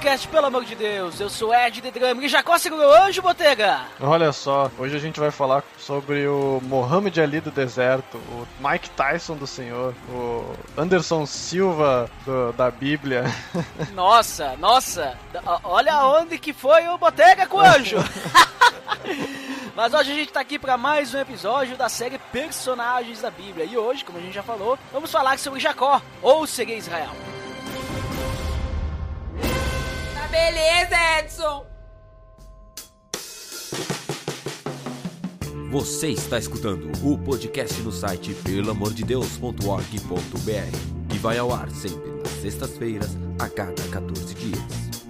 Podcast, pelo amor de Deus. Eu sou Ed The Drum e Jacó segurou o anjo, Botega. Olha só, hoje a gente vai falar sobre o Mohamed Ali do deserto, o Mike Tyson do Senhor, o Anderson Silva do- da Bíblia. Nossa, nossa. Olha onde que foi o Botega com o anjo. Mas hoje a gente tá aqui para mais um episódio da série Personagens da Bíblia. E hoje, como a gente já falou, vamos falar sobre Jacó, ou seria Israel. Beleza, Edson! Você está escutando o podcast no site pelamordedeus.org.br que vai ao ar sempre nas sextas-feiras a cada 14 dias.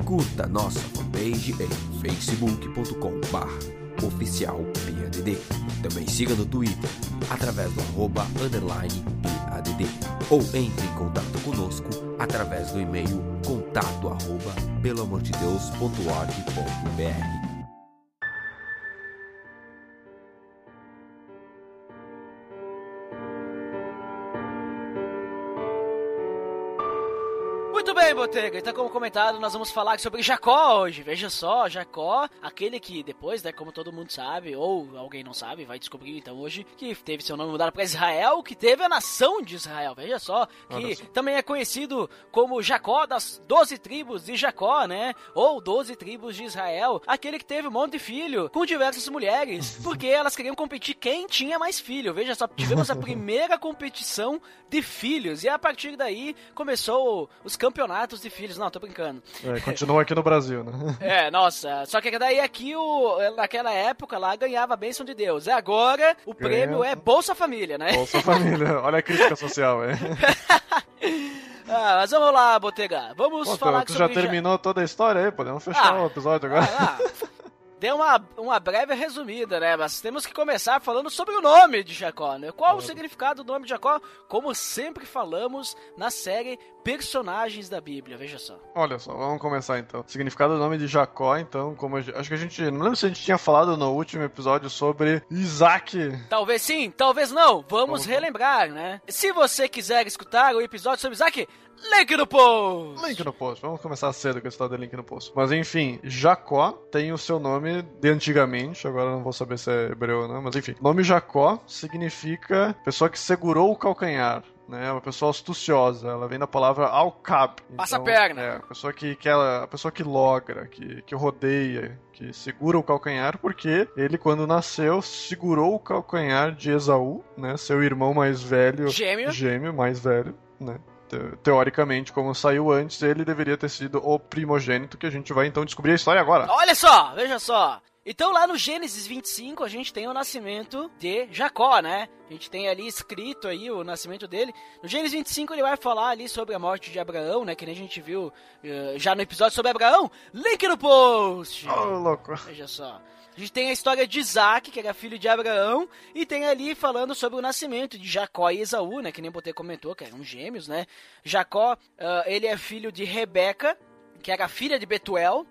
Curta nossa fanpage em facebook.com oficial PADD. Também siga no Twitter através do arroba underline PADD ou entre em contato conosco através do e-mail contato arroba pelamordedeus.org.br. bem, Botega. Então, como comentado, nós vamos falar sobre Jacó hoje. Veja só, Jacó, aquele que depois, né, como todo mundo sabe, ou alguém não sabe, vai descobrir então hoje, que teve seu nome mudado para Israel, que teve a nação de Israel. Veja só, que só. também é conhecido como Jacó das doze tribos de Jacó, né? Ou doze tribos de Israel. Aquele que teve um monte de filho com diversas mulheres, porque elas queriam competir quem tinha mais filho. Veja só, tivemos a primeira competição de filhos, e a partir daí começou os campeonatos de filhos. Não, tô brincando. É, continua aqui no Brasil, né? É, nossa, só que daí aqui, o, naquela época lá, ganhava a bênção de Deus. E agora, o Ganha. prêmio é Bolsa Família, né? Bolsa Família, olha a crítica social, é. Ah, mas vamos lá, Botega. Vamos Pô, falar tu sobre já terminou toda a história aí? Podemos fechar Ah. o episódio agora? Ah, ah, Deu uma, uma breve resumida, né? Mas temos que começar falando sobre o nome de Jacó, né? Qual o significado do nome de Jacó? Como sempre falamos na série Personagens da Bíblia, veja só. Olha só, vamos começar então. O significado do nome de Jacó, então, como gente, acho que a gente, não lembro se a gente tinha falado no último episódio sobre Isaac. Talvez sim, talvez não. Vamos Vamos relembrar, né? Se você quiser escutar o episódio sobre Isaac, link no post! Link no post, vamos começar cedo com a história do link no post. Mas enfim, Jacó tem o seu nome de antigamente, agora não vou saber se é hebreu ou não, mas enfim. O nome Jacó significa pessoa que segurou o calcanhar. Né, uma pessoa astuciosa, ela vem da palavra alcab. Passa a perna. É, a pessoa que, que ela, a pessoa que logra, que, que rodeia, que segura o calcanhar, porque ele, quando nasceu, segurou o calcanhar de Esaú, né, seu irmão mais velho, Gêmeo. gêmeo mais velho, né? Te- Teoricamente, como saiu antes, ele deveria ter sido o primogênito, que a gente vai então descobrir a história agora. Olha só, veja só. Então lá no Gênesis 25 a gente tem o nascimento de Jacó, né? A gente tem ali escrito aí o nascimento dele. No Gênesis 25 ele vai falar ali sobre a morte de Abraão, né? Que nem a gente viu eh, já no episódio sobre Abraão. Link no post! Ô, louco. Veja só. A gente tem a história de Isaac, que era filho de Abraão, e tem ali falando sobre o nascimento de Jacó e Esaú, né? Que nem Botê comentou, que eram gêmeos, né? Jacó, ah, ele é filho de Rebeca, que era filha de Betuel,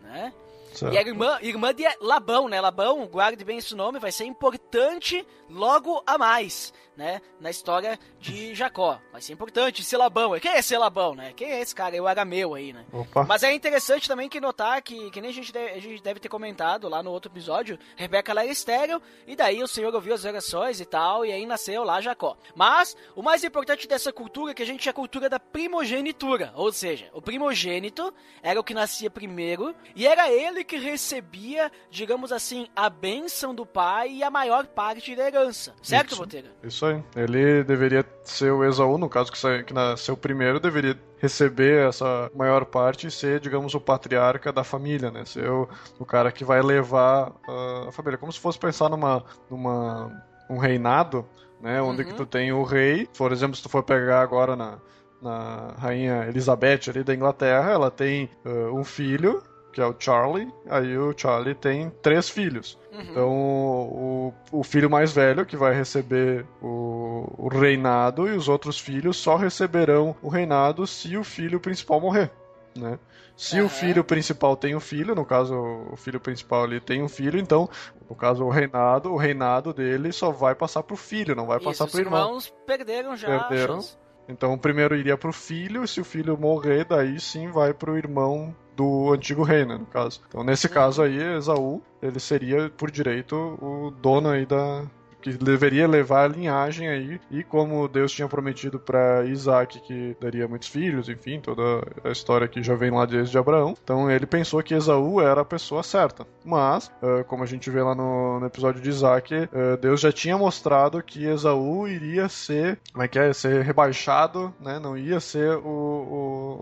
né? Certo. E era irmã, irmã de Labão, né? Labão, guarde bem esse nome, vai ser importante logo a mais, né? Na história de Jacó. Vai ser importante ser Labão. Quem é esse Labão, né? Quem é esse cara? É o arameu aí, né? Opa. Mas é interessante também que notar que, que nem a gente, deve, a gente deve ter comentado lá no outro episódio, Rebeca ela era estéreo, e daí o Senhor ouviu as orações e tal, e aí nasceu lá Jacó. Mas o mais importante dessa cultura é que a gente é a cultura da primogenitura, ou seja, o primogênito era o que nascia primeiro, e era ele que recebia, digamos assim, a bênção do pai e a maior parte da herança. Certo, Isso. Botega? Isso aí. Ele deveria ser o Esaú, no caso que, que nasceu primeiro, deveria receber essa maior parte e ser, digamos, o patriarca da família, né? Ser o, o cara que vai levar ah, a família. Como se fosse pensar numa, numa um reinado, né? Onde Uhum. que tu tem o rei. Por exemplo, se tu for pegar agora na, na rainha Elizabeth ali da Inglaterra, ela tem ah, um filho que é o Charlie. Aí o Charlie tem três filhos. Uhum. Então, o, o filho mais velho que vai receber o, o reinado e os outros filhos só receberão o reinado se o filho principal morrer, né? Se Aham. o filho principal tem um filho, no caso o filho principal ali tem um filho, então, no caso o reinado, o reinado dele só vai passar pro filho, não vai Isso, passar os pro irmão. irmãos perderam já Perderam. Então, o primeiro iria pro filho, e se o filho morrer, daí sim vai pro irmão do antigo rei, né, no caso. Então, nesse caso aí, Esaú, ele seria, por direito, o dono aí da... que deveria levar a linhagem aí, e como Deus tinha prometido para Isaac que daria muitos filhos, enfim, toda a história que já vem lá desde Abraão, então ele pensou que Esaú era a pessoa certa. Mas, eh, como a gente vê lá no, no episódio de Isaac, eh, Deus já tinha mostrado que Esaú iria ser, como é que é, ser rebaixado, né, não ia ser o,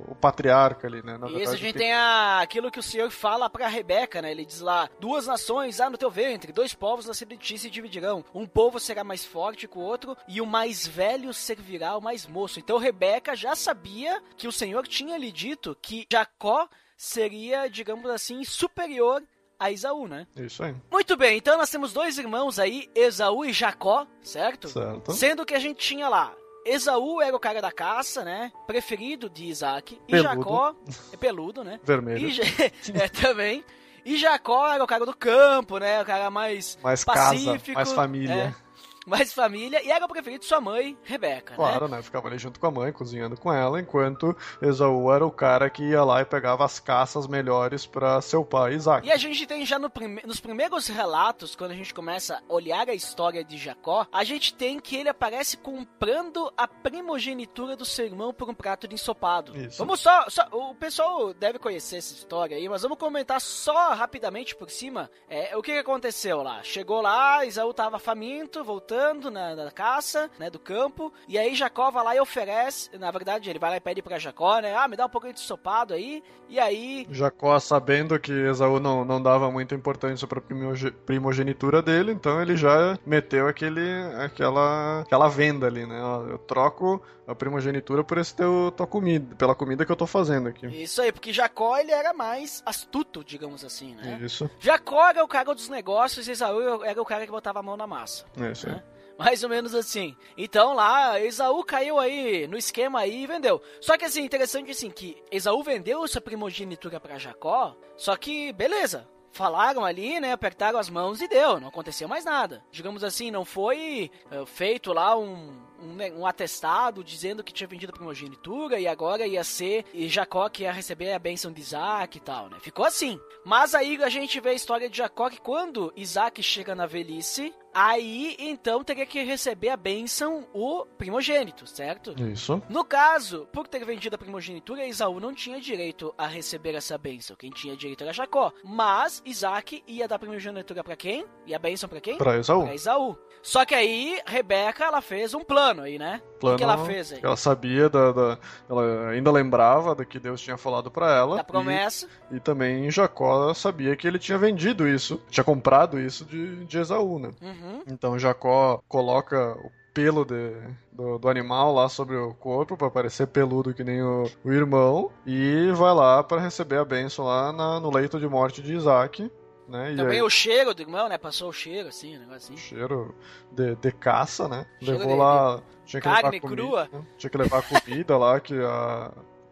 o, o patriarca ali, né, na Isso, a gente que- tem a, aquilo que o Senhor fala pra Rebeca, né? Ele diz lá: duas nações há no teu ventre, dois povos de ti se dividirão. Um povo será mais forte que o outro, e o mais velho servirá ao mais moço. Então Rebeca já sabia que o Senhor tinha lhe dito que Jacó seria, digamos assim, superior a Esaú, né? Isso aí, Muito bem, então nós temos dois irmãos aí, Esaú e Jacó, certo? certo. Sendo que a gente tinha lá. Esaú era o cara da caça, né? Preferido de Isaac. E Peludo. Jacó é peludo, né? Vermelho. E, é, também. E Jacó era o cara do campo, né? O cara mais Mais casa, pacífico. mais família. é, mais família. E era o preferido de sua mãe, Rebeca, Claro, né? né? Ficava ali junto com a mãe, cozinhando com ela, enquanto Esaú era o cara que ia lá e pegava as caças melhores para seu pai Isaac. E a gente tem já no prime- nos primeiros relatos, quando a gente começa a olhar a história de Jacó, a gente tem que ele aparece comprando a primogenitura do seu irmão por um prato de ensopado. Isso. Vamos só, só- O pessoal deve conhecer essa história aí, mas vamos comentar só rapidamente por cima é, o que, aconteceu lá. Chegou lá, Isaú tava faminto, voltando na, na caça, né, do campo, e aí Jacó vai lá e oferece, na verdade ele vai lá e pede pra Jacó, né, ah, me dá um pouquinho de ensopado aí, e aí Jacó, sabendo que Esaú não, não dava muita importância para primogenitura dele, então ele já meteu aquele, aquela, aquela venda ali, né? Eu troco a primogenitura por esse teu, tua comida, pela comida que eu tô fazendo aqui. Isso aí, porque Jacó ele era mais astuto, digamos assim, né? Isso, Jacó era o cara dos negócios e Esaú era o cara que botava a mão na massa. é isso aí. Né? Mais ou menos assim. Então lá, Esaú caiu aí no esquema aí e vendeu. Só que assim, interessante assim, que Esaú vendeu essa primogenitura pra Jacó, só que, beleza. Falaram ali, né? Apertaram as mãos e deu, não aconteceu mais nada. Digamos assim, não foi eh, feito lá um, um, né, um atestado dizendo que tinha vendido a primogenitura e agora ia ser e Jacó que ia receber a bênção de Isaac e tal, né? Ficou assim. Mas aí a gente vê a história de Jacó que quando Isaac chega na velhice, aí então teria que receber a bênção o primogênito, certo? Isso. No caso, por ter vendido a primogenitura, Esaú não tinha direito a receber essa bênção. Quem tinha direito era Jacó. Mas Isaac ia dar a primogenitura pra quem? E a bênção pra quem? Pra Esaú. Pra Esaú. Só que aí, Rebeca, ela fez um plano aí, né? Plano o que, que ela fez aí? Ela sabia da, da- Ela ainda lembrava do que Deus tinha falado pra ela. Da promessa. E, e também Jacó sabia que ele tinha vendido isso, tinha comprado isso de, de Esaú, né? Uhum. Então Jacó coloca o pelo de- do, do animal lá sobre o corpo para parecer peludo que nem o, o irmão e vai lá para receber a bênção lá na- no leito de morte de Isaac, né? E Também aí, o cheiro do irmão, né? Passou o cheiro, assim, um negócio assim. cheiro de, de caça, né? Cheiro Levou de- lá, tinha que carne levar comida, crua. né? tinha que levar comida lá que a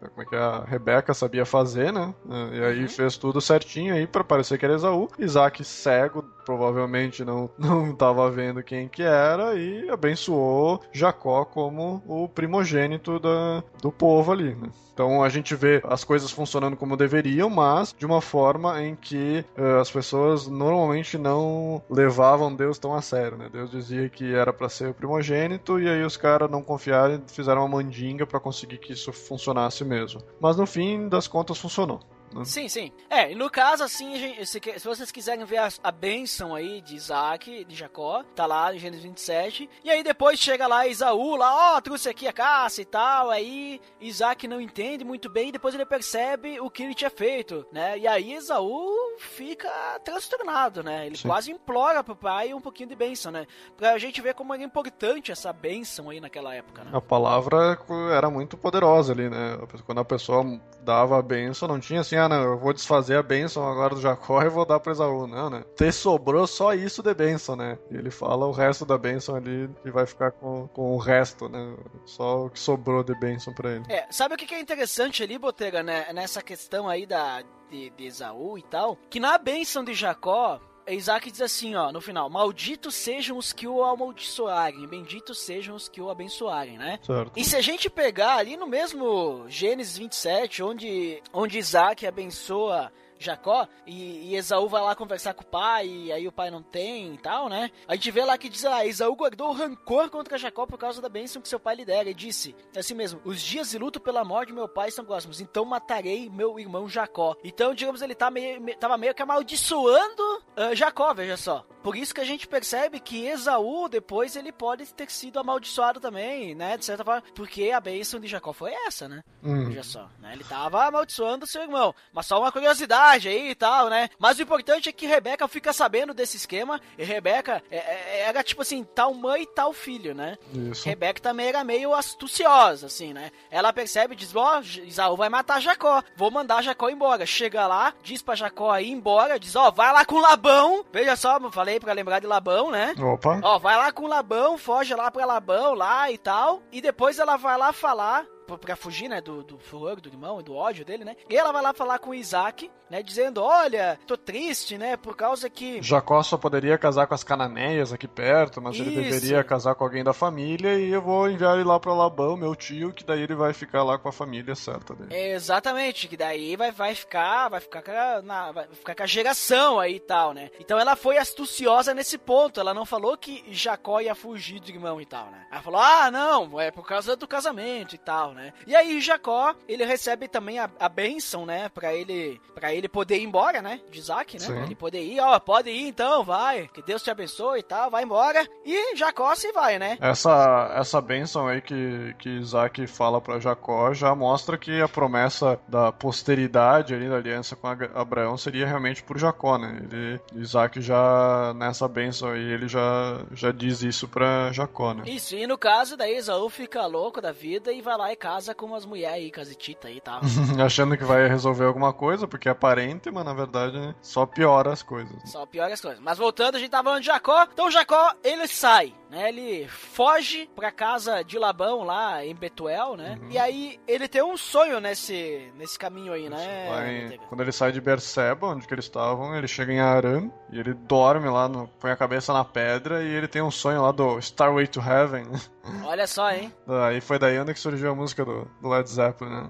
como é que é? a Rebeca sabia fazer, né? E aí Uhum. fez tudo certinho aí para parecer que era Esaú. Isaac cego, provavelmente não não tava vendo quem que era e abençoou Jacó como o primogênito da, do povo ali, né? Então a gente vê as coisas funcionando como deveriam, mas de uma forma em que eh, as pessoas normalmente não levavam Deus tão a sério, né? Deus dizia que era para ser o primogênito e aí os caras não confiaram e fizeram uma mandinga para conseguir que isso funcionasse mesmo. Mas no fim das contas funcionou. Né? Sim, sim. É, e no caso, assim, gente, se, se vocês quiserem ver a, a bênção aí de Isaac, de Jacó, tá lá em Gênesis 27. E aí depois chega lá Isaú, lá, ó, trouxe aqui a caça e tal. Aí Isaac não entende muito bem e depois ele percebe o que ele tinha feito, né? E aí Esaú fica transtornado, né? Ele Sim. quase implora pro pai um pouquinho de bênção, né? Pra gente ver como era importante essa bênção aí naquela época, né? A palavra era muito poderosa ali, né? Quando a pessoa dava a benção, não tinha assim, ah, não, eu vou desfazer a bênção agora do Jacó e vou dar pra Esaú. Não, né? Te sobrou só isso de bênção, né? E ele fala o resto da bênção ali e vai ficar com, com o resto, né? Só o que sobrou de bênção pra ele. É, sabe o que que é interessante ali, Botega, né? Nessa questão aí da, de, de Esaú e tal? Que na bênção de Jacó, Isaac diz assim, ó, no final: Malditos sejam os que o amaldiçoarem, benditos sejam os que o abençoarem, né? Certo. E se a gente pegar ali no mesmo Gênesis 27, onde, onde Isaac abençoa Jacó e, e Esaú vai lá conversar com o pai e aí o pai não tem e tal, né? A gente vê lá que diz, ah, Esaú guardou rancor contra Jacó por causa da bênção que seu pai lhe dera e disse, assim mesmo, os dias de luto pela morte de meu pai estão próximos, então matarei meu irmão Jacó. Então, digamos, ele tá meio, me- tava meio que amaldiçoando ah, Jacó, veja só. Por isso que a gente percebe que Esaú, depois, ele pode ter sido amaldiçoado também, né? De certa forma, porque a bênção de Jacó foi essa, né? Hum. Veja só, né? Ele tava amaldiçoando seu irmão. Mas só uma curiosidade aí e tal, né? Mas o importante é que Rebeca fica sabendo desse esquema. E Rebeca é- é- era tipo assim, tal mãe e tal filho, né? Isso. Rebeca também era meio astuciosa, assim, né? Ela percebe e diz: Ó, Isaú vai matar Jacó, vou mandar Jacó embora. Chega lá, diz pra Jacó ir embora, diz: Ó, vai lá com Labão. Veja só, eu falei pra lembrar de Labão, né? Opa. Ó, vai lá com Labão, foge lá pra Labão lá e tal. E depois ela vai lá falar. Pra- Pra fugir, né, do, do furor do irmão e do ódio dele, né? E ela vai lá falar com Isaac, né? Dizendo: Olha, tô triste, né? Por causa que. Jacó só poderia casar com as cananeias aqui perto, mas ele Isso. deveria casar com alguém da família e eu vou enviar ele lá pra Labão, meu tio, que daí ele vai ficar lá com a família certa dele. Exatamente, que daí vai, vai ficar, vai ficar, com a, na- vai ficar com a geração aí e tal, né? Então ela foi astuciosa nesse ponto, ela não falou que Jacó ia fugir do irmão e tal, né? Ela falou, ah, não, é por causa do casamento e tal, né? E aí Jacó, ele recebe também a, a bênção, né? Pra ele, pra ele poder ir embora, né? De Isaac, né? Sim. Pra ele poder ir, ó, pode ir então, vai, que Deus te abençoe e tal, vai embora. E Jacó se vai, né? Essa, essa bênção aí que, que Isaac fala pra Jacó já mostra que a promessa da posteridade ali da aliança com Abraão seria realmente por Jacó, né? Ele, Isaac já, nessa bênção aí, ele já, já diz isso pra Jacó, né? Isso, e no caso, daí Esaú fica louco da vida e vai lá e casa com umas mulheres aí, casitita aí e tal. Achando que vai resolver alguma coisa, porque é aparente, mas na verdade né, só piora as coisas. Só piores as coisas. Mas voltando, a gente tava falando de Jacó. Então Jacó, ele sai, né? Ele foge pra casa de Labão lá em Betuel, né? Uhum. E aí ele tem um sonho nesse, nesse caminho aí, né? Vai- quando ele sai de Berseba, onde que eles estavam, ele chega em Aram e ele dorme lá, no, põe a cabeça na pedra e ele tem um sonho lá do Starway to Heaven. Olha só, hein? Aí foi daí onde que surgiu a música do, do Led Zeppelin, né?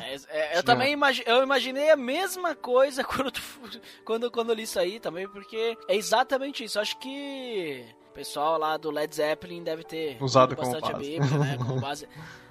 É, é, eu também imagi eu imaginei a mesma coisa quando, tu- quando, quando eu li isso aí também, porque é exatamente isso. Eu acho que o pessoal lá do Led Zeppelin deve ter Usado como bastante a base. Bíblia, né? Como base.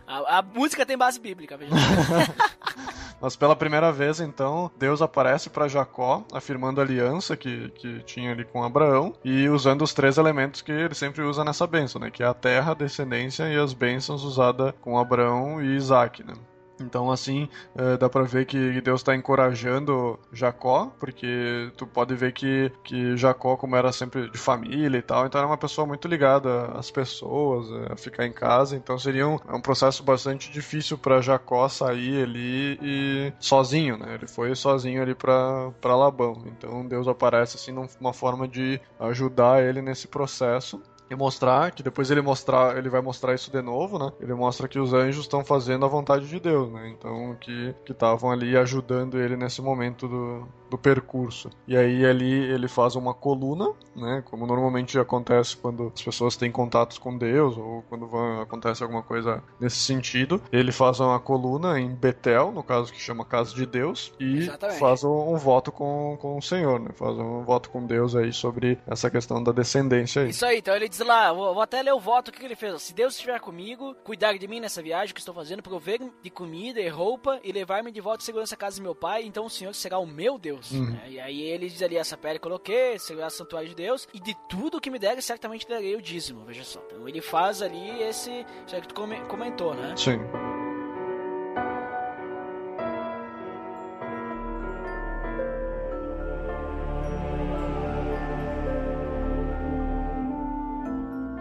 A, a música tem base bíblica, veja. Mas pela primeira vez, então, Deus aparece para Jacó, afirmando a aliança que, que tinha ali com Abraão e usando os três elementos que ele sempre usa nessa bênção, né? Que é a terra, a descendência e as bênçãos usadas com Abraão e Isaac, né? Então, assim, eh, dá pra ver que Deus está encorajando Jacó, porque tu pode ver que, que Jacó, como era sempre de família e tal, então era uma pessoa muito ligada às pessoas, eh, a ficar em casa, então seria um, é um processo bastante difícil para Jacó sair ali e sozinho, né? Ele foi sozinho ali pra Labão. Então Deus aparece assim numa forma de ajudar ele nesse processo e mostrar que depois ele mostrar, ele vai mostrar isso de novo, né? Ele mostra que os anjos estão fazendo a vontade de Deus, né? Então que que estavam ali ajudando ele nesse momento do, do percurso. E aí ali ele faz uma coluna, né? Como normalmente acontece quando as pessoas têm contatos com Deus ou quando vão, acontece alguma coisa nesse sentido. Ele faz uma coluna em Betel, no caso que chama Casa de Deus, e Exatamente. faz um, um voto com, com o Senhor, né? Faz um voto com Deus aí sobre essa questão da descendência aí. Isso aí, então ele diz lá, vou, vou até ler o voto o que ele fez. Se Deus estiver comigo, cuidar de mim nessa viagem que estou fazendo, prover de comida e roupa e levar-me de volta em segurança à casa de meu pai, então o Senhor será o meu Deus. Uhum. É, e aí ele diz ali, essa pele coloquei, segurar o santuário de Deus, e de tudo que me der, certamente darei o dízimo, veja só. Então ele faz ali esse, aí que tu come- comentou, né? Sim.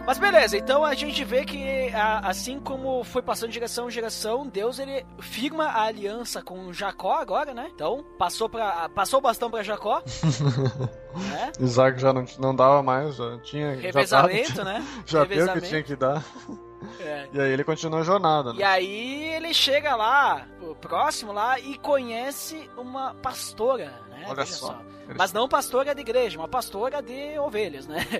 Mas beleza, então a gente vê que assim como foi passando de geração em geração, Deus ele firma a aliança com Jacó agora, né? Então passou para passou o bastão pra Jacó, né? Isaac já não, não dava mais, já tinha. Revezamento, já, né? já deu o que tinha que dar. É. E aí ele continua a jornada, E né? aí ele chega lá, próximo lá, e conhece uma pastora, né? Olha Veja só. Mas não pastora de igreja, uma pastora de ovelhas, né?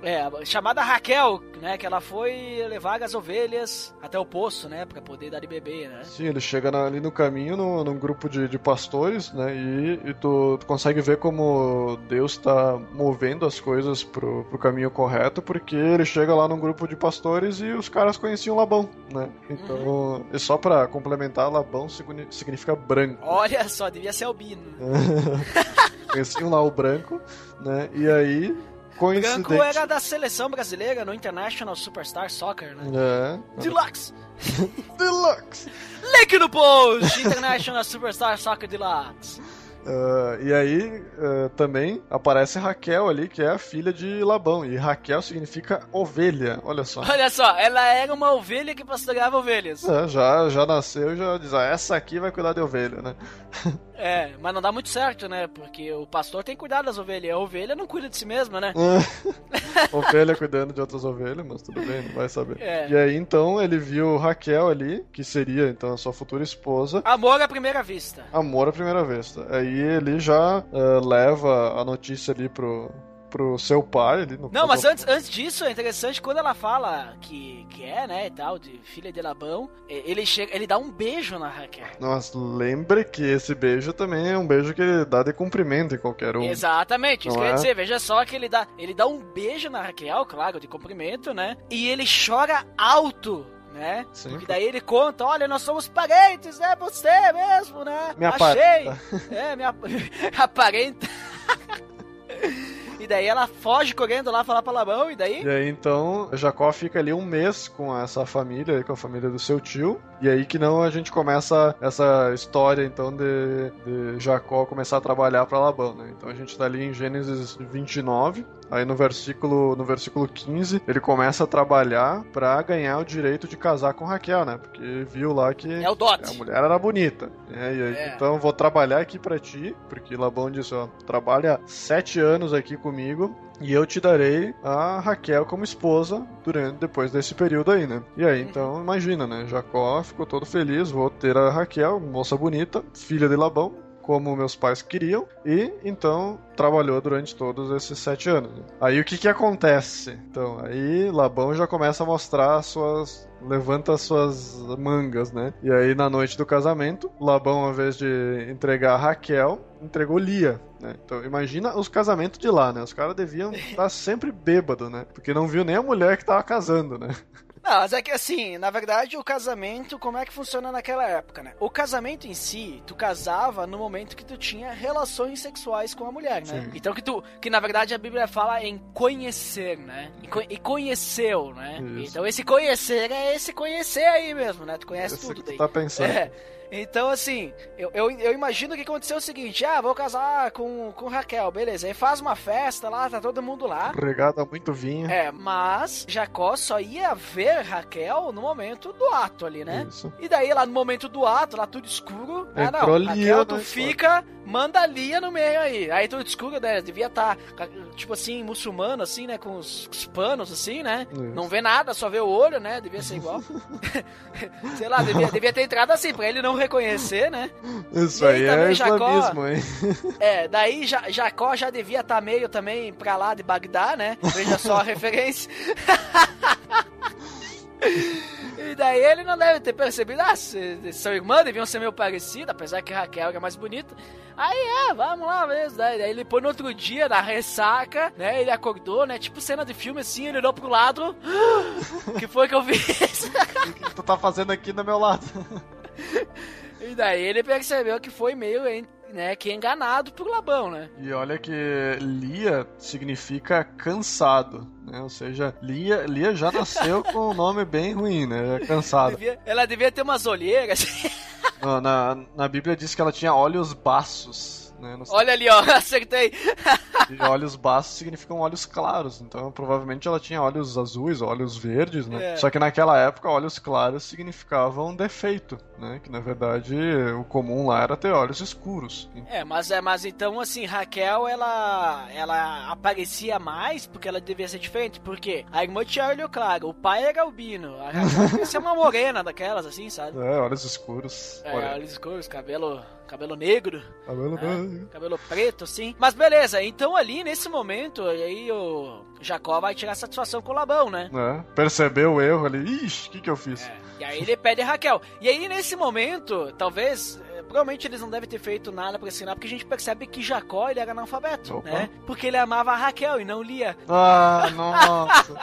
É, chamada Raquel, né? Que ela foi levar as ovelhas até o poço, né? Pra poder dar de beber, né? Sim, ele chega ali no caminho, no, num grupo de, de pastores, né? E, e tu, tu consegue ver como Deus tá movendo as coisas pro, pro caminho correto, porque ele chega lá num grupo de pastores e os caras conheciam Labão, né? Então, e só pra complementar, Labão signi- significa branco. Olha só, devia ser albino. Conheciam lá o branco, né? E aí, coincidente... Branco era da seleção brasileira no International Superstar Soccer, né? É. Deluxe! Deluxe! Link no post! International Superstar Soccer Deluxe. Ah, e aí ah, também aparece Raquel ali, que é a filha de Labão. E Raquel significa ovelha, olha só. Olha só, ela era uma ovelha que pastoreava ovelhas. É, já, já nasceu e já diz, ah, essa aqui vai cuidar de ovelha, né? É, mas não dá muito certo, né? Porque o pastor tem que cuidar das ovelhas. A ovelha não cuida de si mesma, né? ovelha cuidando de outras ovelhas, mas tudo bem, não vai saber. É. E aí então ele viu Raquel ali, que seria então a sua futura esposa. Amor à primeira vista. Amor à primeira vista. Aí ele já ah, leva a notícia ali pro, pro seu pai ali no Não, mas antes, antes disso, é interessante quando ela fala que, que é, né, e tal, de filha de Labão, eh, ele chega, ele dá um beijo na Raquel. Mas lembre que esse beijo também é um beijo que ele dá de cumprimento em qualquer um. Exatamente, isso Não quer é? dizer, veja só que ele dá, ele dá um beijo na Raquel, claro, de cumprimento, né? E ele chora alto, né? Sim. Porque daí ele conta, olha, nós somos parentes, né? Você mesmo, né? Minha Achei. É, minha aparenta. E daí ela foge correndo lá falar pra Labão, e daí? E aí então Jacó fica ali um mês com essa família, com a família do seu tio. E aí que não a gente começa essa história então de, de Jacó começar a trabalhar para Labão, né? Então a gente tá ali em Gênesis 29. Aí no versículo no versículo 15 ele começa a trabalhar para ganhar o direito de casar com Raquel, né? Porque viu lá que É o dote. a mulher era bonita. né? E aí, É. então eu vou trabalhar aqui pra ti, porque Labão disse, ó, trabalha sete anos aqui comigo e eu te darei a Raquel como esposa durante depois desse período aí, né? E aí, então, imagina, né? Jacó ficou todo feliz, vou ter a Raquel, moça bonita, filha de Labão, como meus pais queriam, e então trabalhou durante todos esses sete anos. Aí o que que acontece? Então, aí Labão já começa a mostrar as suas. levanta as suas mangas, né? E aí na noite do casamento, Labão, ao invés de entregar Raquel, entregou Lia. Né? Então imagina os casamentos de lá, né? Os caras deviam estar sempre bêbado, né? Porque não viu nem a mulher que tava casando, né? Não, mas é que assim, na verdade, o casamento, como é que funciona naquela época, né? O casamento em si, tu casava no momento que tu tinha relações sexuais com a mulher, né? Sim. Então que tu, que na verdade a Bíblia fala em conhecer, né? E, co- e conheceu, né? Isso. Então esse conhecer é esse conhecer aí mesmo, né? Tu conhece Esse tudo que daí. tu tá pensando. É. Então, assim, eu, eu, eu imagino que aconteceu o seguinte: ah, vou casar com, com Raquel, beleza. Aí faz uma festa lá, tá todo mundo lá. Regada muito vinho. É, mas Jacó só ia ver Raquel no momento do ato ali, né? Isso. E daí lá no momento do ato, lá tudo escuro. ah, não, Entrou Lia Raquel, tu na fica, manda a Lia no meio aí. Aí tudo escuro, né? Devia estar, tipo assim, muçulmano, assim, né? Com os, os panos, assim, né? Isso. Não vê nada, só vê o olho, né? Devia ser igual. Sei lá, devia, devia ter entrado assim, pra ele não reconhecer, né? Isso aí aí é Jacó- islamismo, hein? É, daí Ja- Jacó já devia estar meio também pra lá de Bagdá, né? Veja só a referência. E daí ele não deve ter percebido, ah, são irmãs, deviam ser meio parecidas, apesar que Raquel era mais bonita. Aí é, vamos lá mesmo. Daí, daí ele põe no outro dia, na ressaca, né? Ele acordou, né? Tipo cena de filme assim, ele olhou pro lado. que foi que eu fiz? O que tu tá fazendo aqui do meu lado? e daí ele percebeu que foi meio, hein, né, que enganado por Labão, né? E olha que Lia significa cansado, né? Ou seja, Lia, Lia já nasceu com um nome bem ruim, né? É Cansado. Devia- ela devia ter umas olheiras. Na, na, na Bíblia diz que ela tinha olhos baços, né? Olha ali, ó, acertei. E olhos baços significam olhos claros. Então, provavelmente ela tinha olhos azuis, olhos verdes, né? É. Só que naquela época, olhos claros significavam defeito, né? Que na verdade o comum lá era ter olhos escuros. É, mas é, mas então assim, Raquel ela ela aparecia mais porque ela devia ser diferente, porque a irmã tinha olho claro, o pai era albino, a Raquel devia ser uma morena daquelas assim, sabe? É, olhos escuros. É, olhos escuros, cabelo, cabelo negro, cabelo É. branco. cabelo preto, assim. Mas beleza, então ali nesse momento, aí o Jacó vai tirar satisfação com o Labão, né? né? Percebeu o erro ali. Ixi, o que, que eu fiz? É, e aí ele pede a Raquel. E aí nesse momento, talvez, eh, provavelmente eles não devem ter feito nada pra ensinar, porque a gente percebe que Jacó ele era analfabeto, Opa. né? Porque ele amava a Raquel e não Lia. Ah, nossa.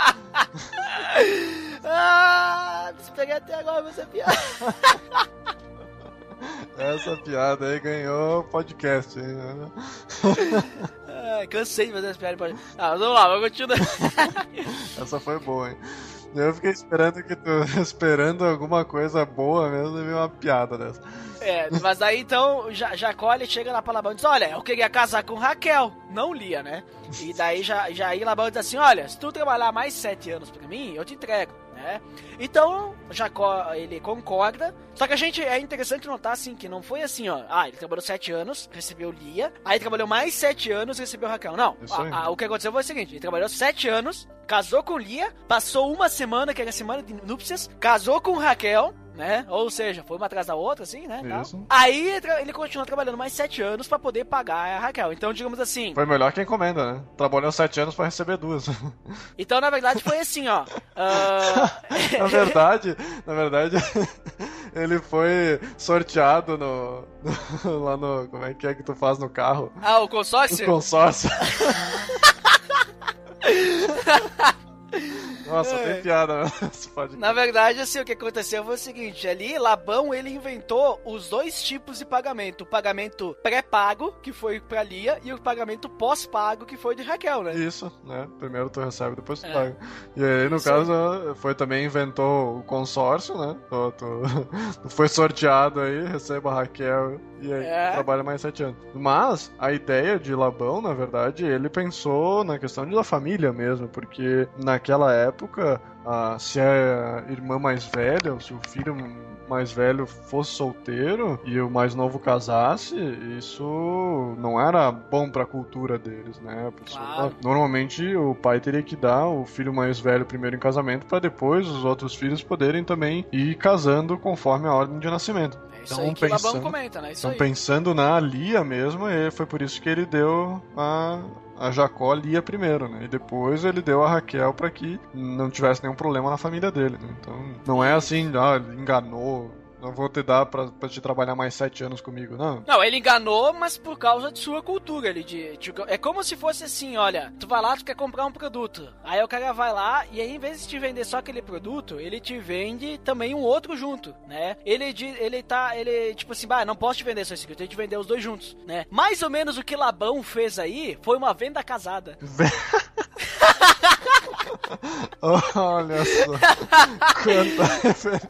Ah, esperei até agora você piada. Essa piada aí ganhou podcast, hein? Ah, cansei de fazer essa piada. Ah, mas vamos lá, vamos continuar. Essa foi boa, hein? Eu fiquei esperando que tu esperando alguma coisa boa mesmo e veio uma piada dessa. É, mas aí então Ja- Jacó ele chega lá pra Labão e diz: Olha, eu queria casar com Raquel, não Lia, né? E daí já, já aí Labão diz assim: Olha, se tu trabalhar mais sete anos pra mim, eu te entrego, né? Então Jacó ele concorda. Só que a gente é interessante notar assim que não foi assim, ó. Ah, ele trabalhou sete anos, recebeu Lia. Aí trabalhou mais sete anos, recebeu Raquel. Não. A- a- o que aconteceu foi o seguinte: ele trabalhou sete anos, casou com Lia, passou uma semana, que era a semana de núpcias, casou com Raquel. Né? Ou seja, foi uma atrás da outra, assim, né? Aí ele continuou trabalhando mais sete anos pra poder pagar a Raquel. Então, digamos assim. Foi melhor que a encomenda, né? Trabalhou sete anos pra receber duas. Então, na verdade, foi assim, ó. ah, na verdade, na verdade, ele foi sorteado no, no- lá no como é que é que tu faz no carro? ah, o consórcio? consórcio. Nossa, É. tem piada, podcast. Na verdade, assim, o que aconteceu foi o seguinte, ali, Labão, ele inventou os dois tipos de pagamento. O pagamento pré-pago, que foi pra Lia, e o pagamento pós-pago, que foi de Raquel, né? Isso, né? Primeiro tu recebe, depois tu É. paga. E aí, no caso, foi também inventou o consórcio, né? Tu, tu- foi sorteado aí, receba a Raquel e aí É. trabalha mais sete anos. Mas a ideia de Labão, na verdade, ele pensou na questão da família mesmo, porque naquela época, ah, se a irmã mais velha, ou se o filho mais velho fosse solteiro e o mais novo casasse, isso não era bom pra cultura deles, né? A pessoa- Claro. Normalmente o pai teria que dar o filho mais velho primeiro em casamento para depois os outros filhos poderem também ir casando conforme a ordem de nascimento. Isso Então, aí que Labão pensando- comenta, né? Isso Então aí. pensando na Lia mesmo, e foi por isso que ele deu a a Jacó Lia primeiro, né? E depois ele deu a Raquel para que não tivesse nenhum problema na família dele, né? Então não é assim, ah, ele enganou, não vou te dar pra, pra te trabalhar mais sete anos comigo, não. Não, ele enganou, mas por causa de sua cultura. Ele de, de- é como se fosse assim, olha, tu vai lá, tu quer comprar um produto. Aí o cara vai lá e aí, em vez de te vender só aquele produto, ele te vende também um outro junto, né? Ele di- ele tá, ele tipo assim, bah, não posso te vender só esse aqui, eu tenho que te vender os dois juntos, né? Mais ou menos o que Labão fez aí foi uma venda casada. Olha só. Quanta.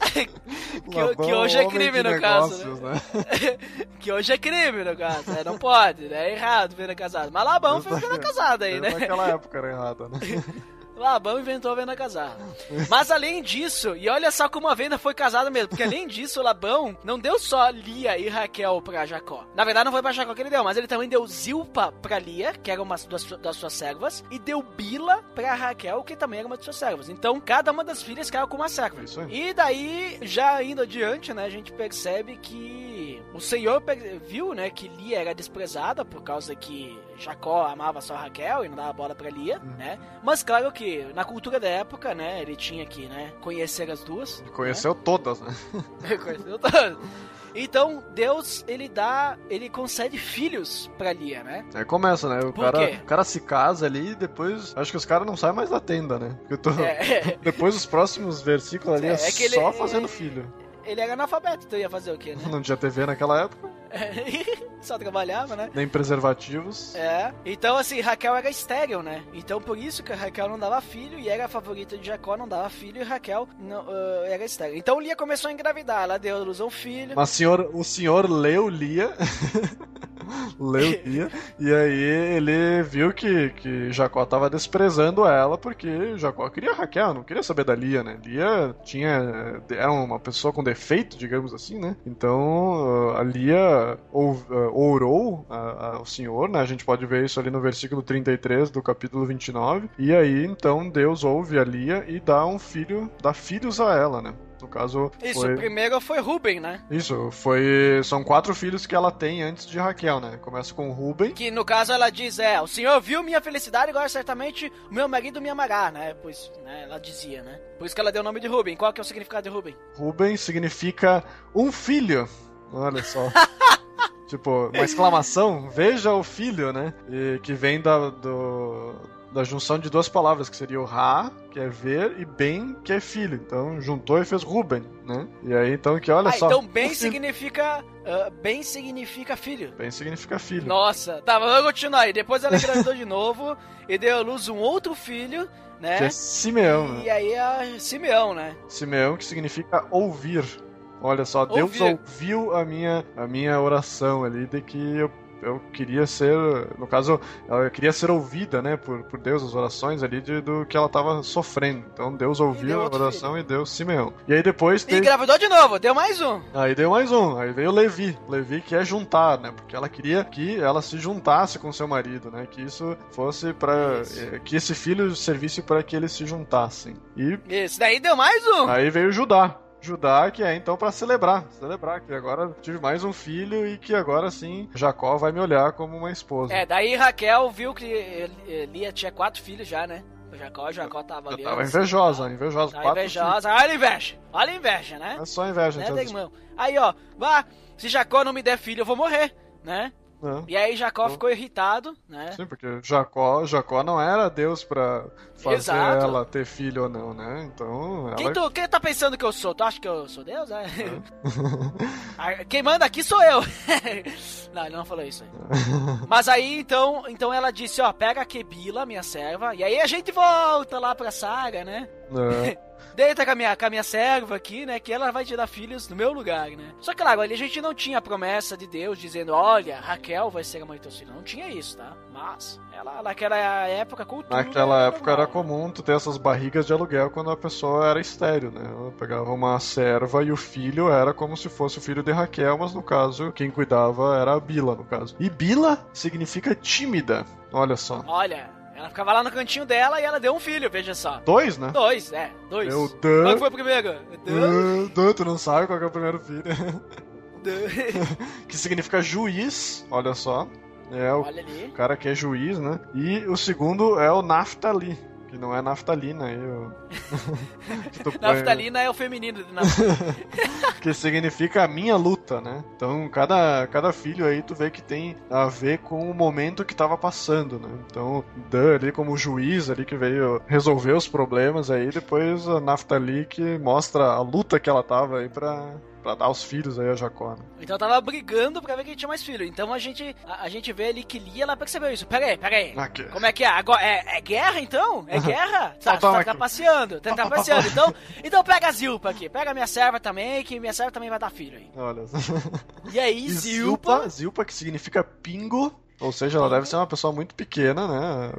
Que, que hoje é crime no caso, né? né? que hoje é crime no caso, né? Não pode, né? É errado venda casada. Mas Labão fez venda casada aí, né? Naquela época era errada, né? Labão inventou a venda casada. Mas além disso, e olha só como a venda foi casada mesmo, porque além disso, o Labão não deu só Lia e Raquel pra Jacó. Na verdade, não foi pra Jacó que ele deu, mas ele também deu Zilpa pra Lia, que era uma das, das suas servas, e deu Bila pra Raquel, que também era uma das suas servas. Então, cada uma das filhas caiu com uma serva. E daí, já indo adiante, né, a gente percebe que o Senhor viu, né, que Lia era desprezada por causa que Jacó amava só Raquel e não dava bola pra Lia, né? Mas claro que na cultura da época, né, ele tinha que, né, conhecer as duas. Conheceu todas, né? né? Conheceu todas. Então, Deus, ele dá, ele concede filhos pra Lia, né? Aí começa, né? O Por cara, quê? o cara se casa ali e depois. Acho que os caras não saem mais da tenda, né? Porque tô. É, Depois os próximos versículos ali é, É, é que ele- só é- fazendo filho. ele era analfabeto, então ia fazer o quê, né? Não tinha TV naquela época, Só trabalhava, né? nem preservativos. É. Então, assim, Raquel era estéril, né? Então, por isso que Raquel não dava filho e era a favorita de Jacó, não dava filho e Raquel não, ah, era estéril. Então, Lia começou a engravidar. Ela deu luz a um filho. Mas senhor, o senhor leu Lia leu Lia, e aí ele viu que, que Jacó tava desprezando ela porque Jacó queria Raquel, não queria saber da Lia, né? Lia tinha. era uma pessoa com defeito, digamos assim, né? Então a Lia ou, orou ao Senhor, né? A gente pode ver isso ali no versículo 33 do capítulo 29. E aí então Deus ouve a Lia e dá um filho, dá filhos a ela, né? No caso. Isso, foi... o primeiro foi Ruben, né? Isso, foi. São quatro filhos que ela tem antes de Raquel, né? Começa com Ruben. Que no caso ela diz: É, o senhor viu minha felicidade, agora certamente o meu marido me amará, né? Pois, né, ela dizia, né? Por isso que ela deu o nome de Ruben. Qual que é o significado de Ruben? Ruben significa um filho. Olha só. tipo, uma exclamação, veja o filho, né? E que vem da, do, da junção de duas palavras, que seria o Ra, que é ver, e Ben, que é filho. Então juntou e fez Ruben, né? E aí então que olha ah, só. Então Ben significa. Uh, ben significa filho. Ben significa filho. Nossa, tá, vamos continuar aí. Depois ela engravidou de novo e deu à luz um outro filho, né? Que é Simeão, né? E aí é Simeão, né? Simeão, que significa ouvir. Olha só, Deus ouvir. ouviu a minha, a minha oração ali de que eu eu queria ser, no caso, ela queria ser ouvida, né, por, por Deus, as orações ali de, do que ela estava sofrendo. Então Deus ouviu a oração filho. e deu Simeão. E aí depois teve... E engravidou de novo, deu mais um. Aí deu mais um, aí veio Levi. Levi que é juntar, né, porque ela queria que ela se juntasse com seu marido, né, que isso fosse para eh, que esse filho servisse para que eles se juntassem. E Isso daí deu mais um. Aí veio Judá. Judá, que é então para celebrar, celebrar que agora tive mais um filho e que agora sim Jacó vai me olhar como uma esposa. É, daí Raquel viu que Lia tinha quatro filhos já, né? O Jacó, o Jacó tava ali. Tava invejosa, invejosa. Tava invejosa. Olha a inveja. Olha a inveja, né? É só inveja, né, irmão? Aí, ó, vá, se Jacó não me der filho, eu vou morrer, né? É. E aí Jacó ficou irritado, né? Sim, porque Jacó, Jacó não era Deus pra fazer Exato. ela ter filho ou não, né? Então. Ela... Quem, tu, quem tá pensando que eu sou? Tu acha que eu sou Deus? É. é. quem manda aqui sou eu. não, ele não falou isso aí. Mas aí então, então ela disse: ó, pega a Kebila, minha serva, e aí a gente volta lá pra saga, né? É. Deita com a, minha, com a minha serva aqui, né? Que ela vai te dar filhos no meu lugar, né? Só que, claro, ali a gente não tinha a promessa de Deus dizendo: olha, Raquel vai ser a mãe dos teus filhos. Não tinha isso, tá? Mas, ela, naquela época, cultura. Naquela era época normal, era comum tu ter essas barrigas de aluguel quando a pessoa era estéreo, né? Ela pegava uma serva e o filho era como se fosse o filho de Raquel, mas no caso, quem cuidava era a Bila, no caso. E Bila significa tímida. Olha só. Olha, ela ficava lá no cantinho dela e ela deu um filho, veja só. Dois, né? Dois, é. Dois. Meu Dan. Qual foi o primeiro? Dan. Dan, tu não sabe qual é o primeiro filho. que significa juiz, olha só. É o cara que é juiz, né? E o segundo é o Naftali que não é naftalina. Eu... naftalina é o feminino de Que significa a minha luta, né? Então, cada, cada filho aí tu vê que tem a ver com o momento que tava passando, né? Então, Dan ali como juiz ali que veio resolver os problemas aí, depois a Naftali que mostra a luta que ela tava aí pra pra dar os filhos aí a Jacó. Né? Então tava brigando pra ver quem tinha mais filho. Então a gente, a, a gente vê ali que Lia, ela percebeu isso. Pera aí, pera aí. Aqui. Como é que é? Agora, é, é guerra então? É guerra? Tá, tá, tá trapaceando, tá trapaceando. Então, então pega a Zilpa aqui, pega a minha serva também, que minha serva também vai dar filho aí. Olha. E aí, e Zilpa... Zilpa... Zilpa que significa pingo, ou seja, ela deve ser uma pessoa muito pequena, né?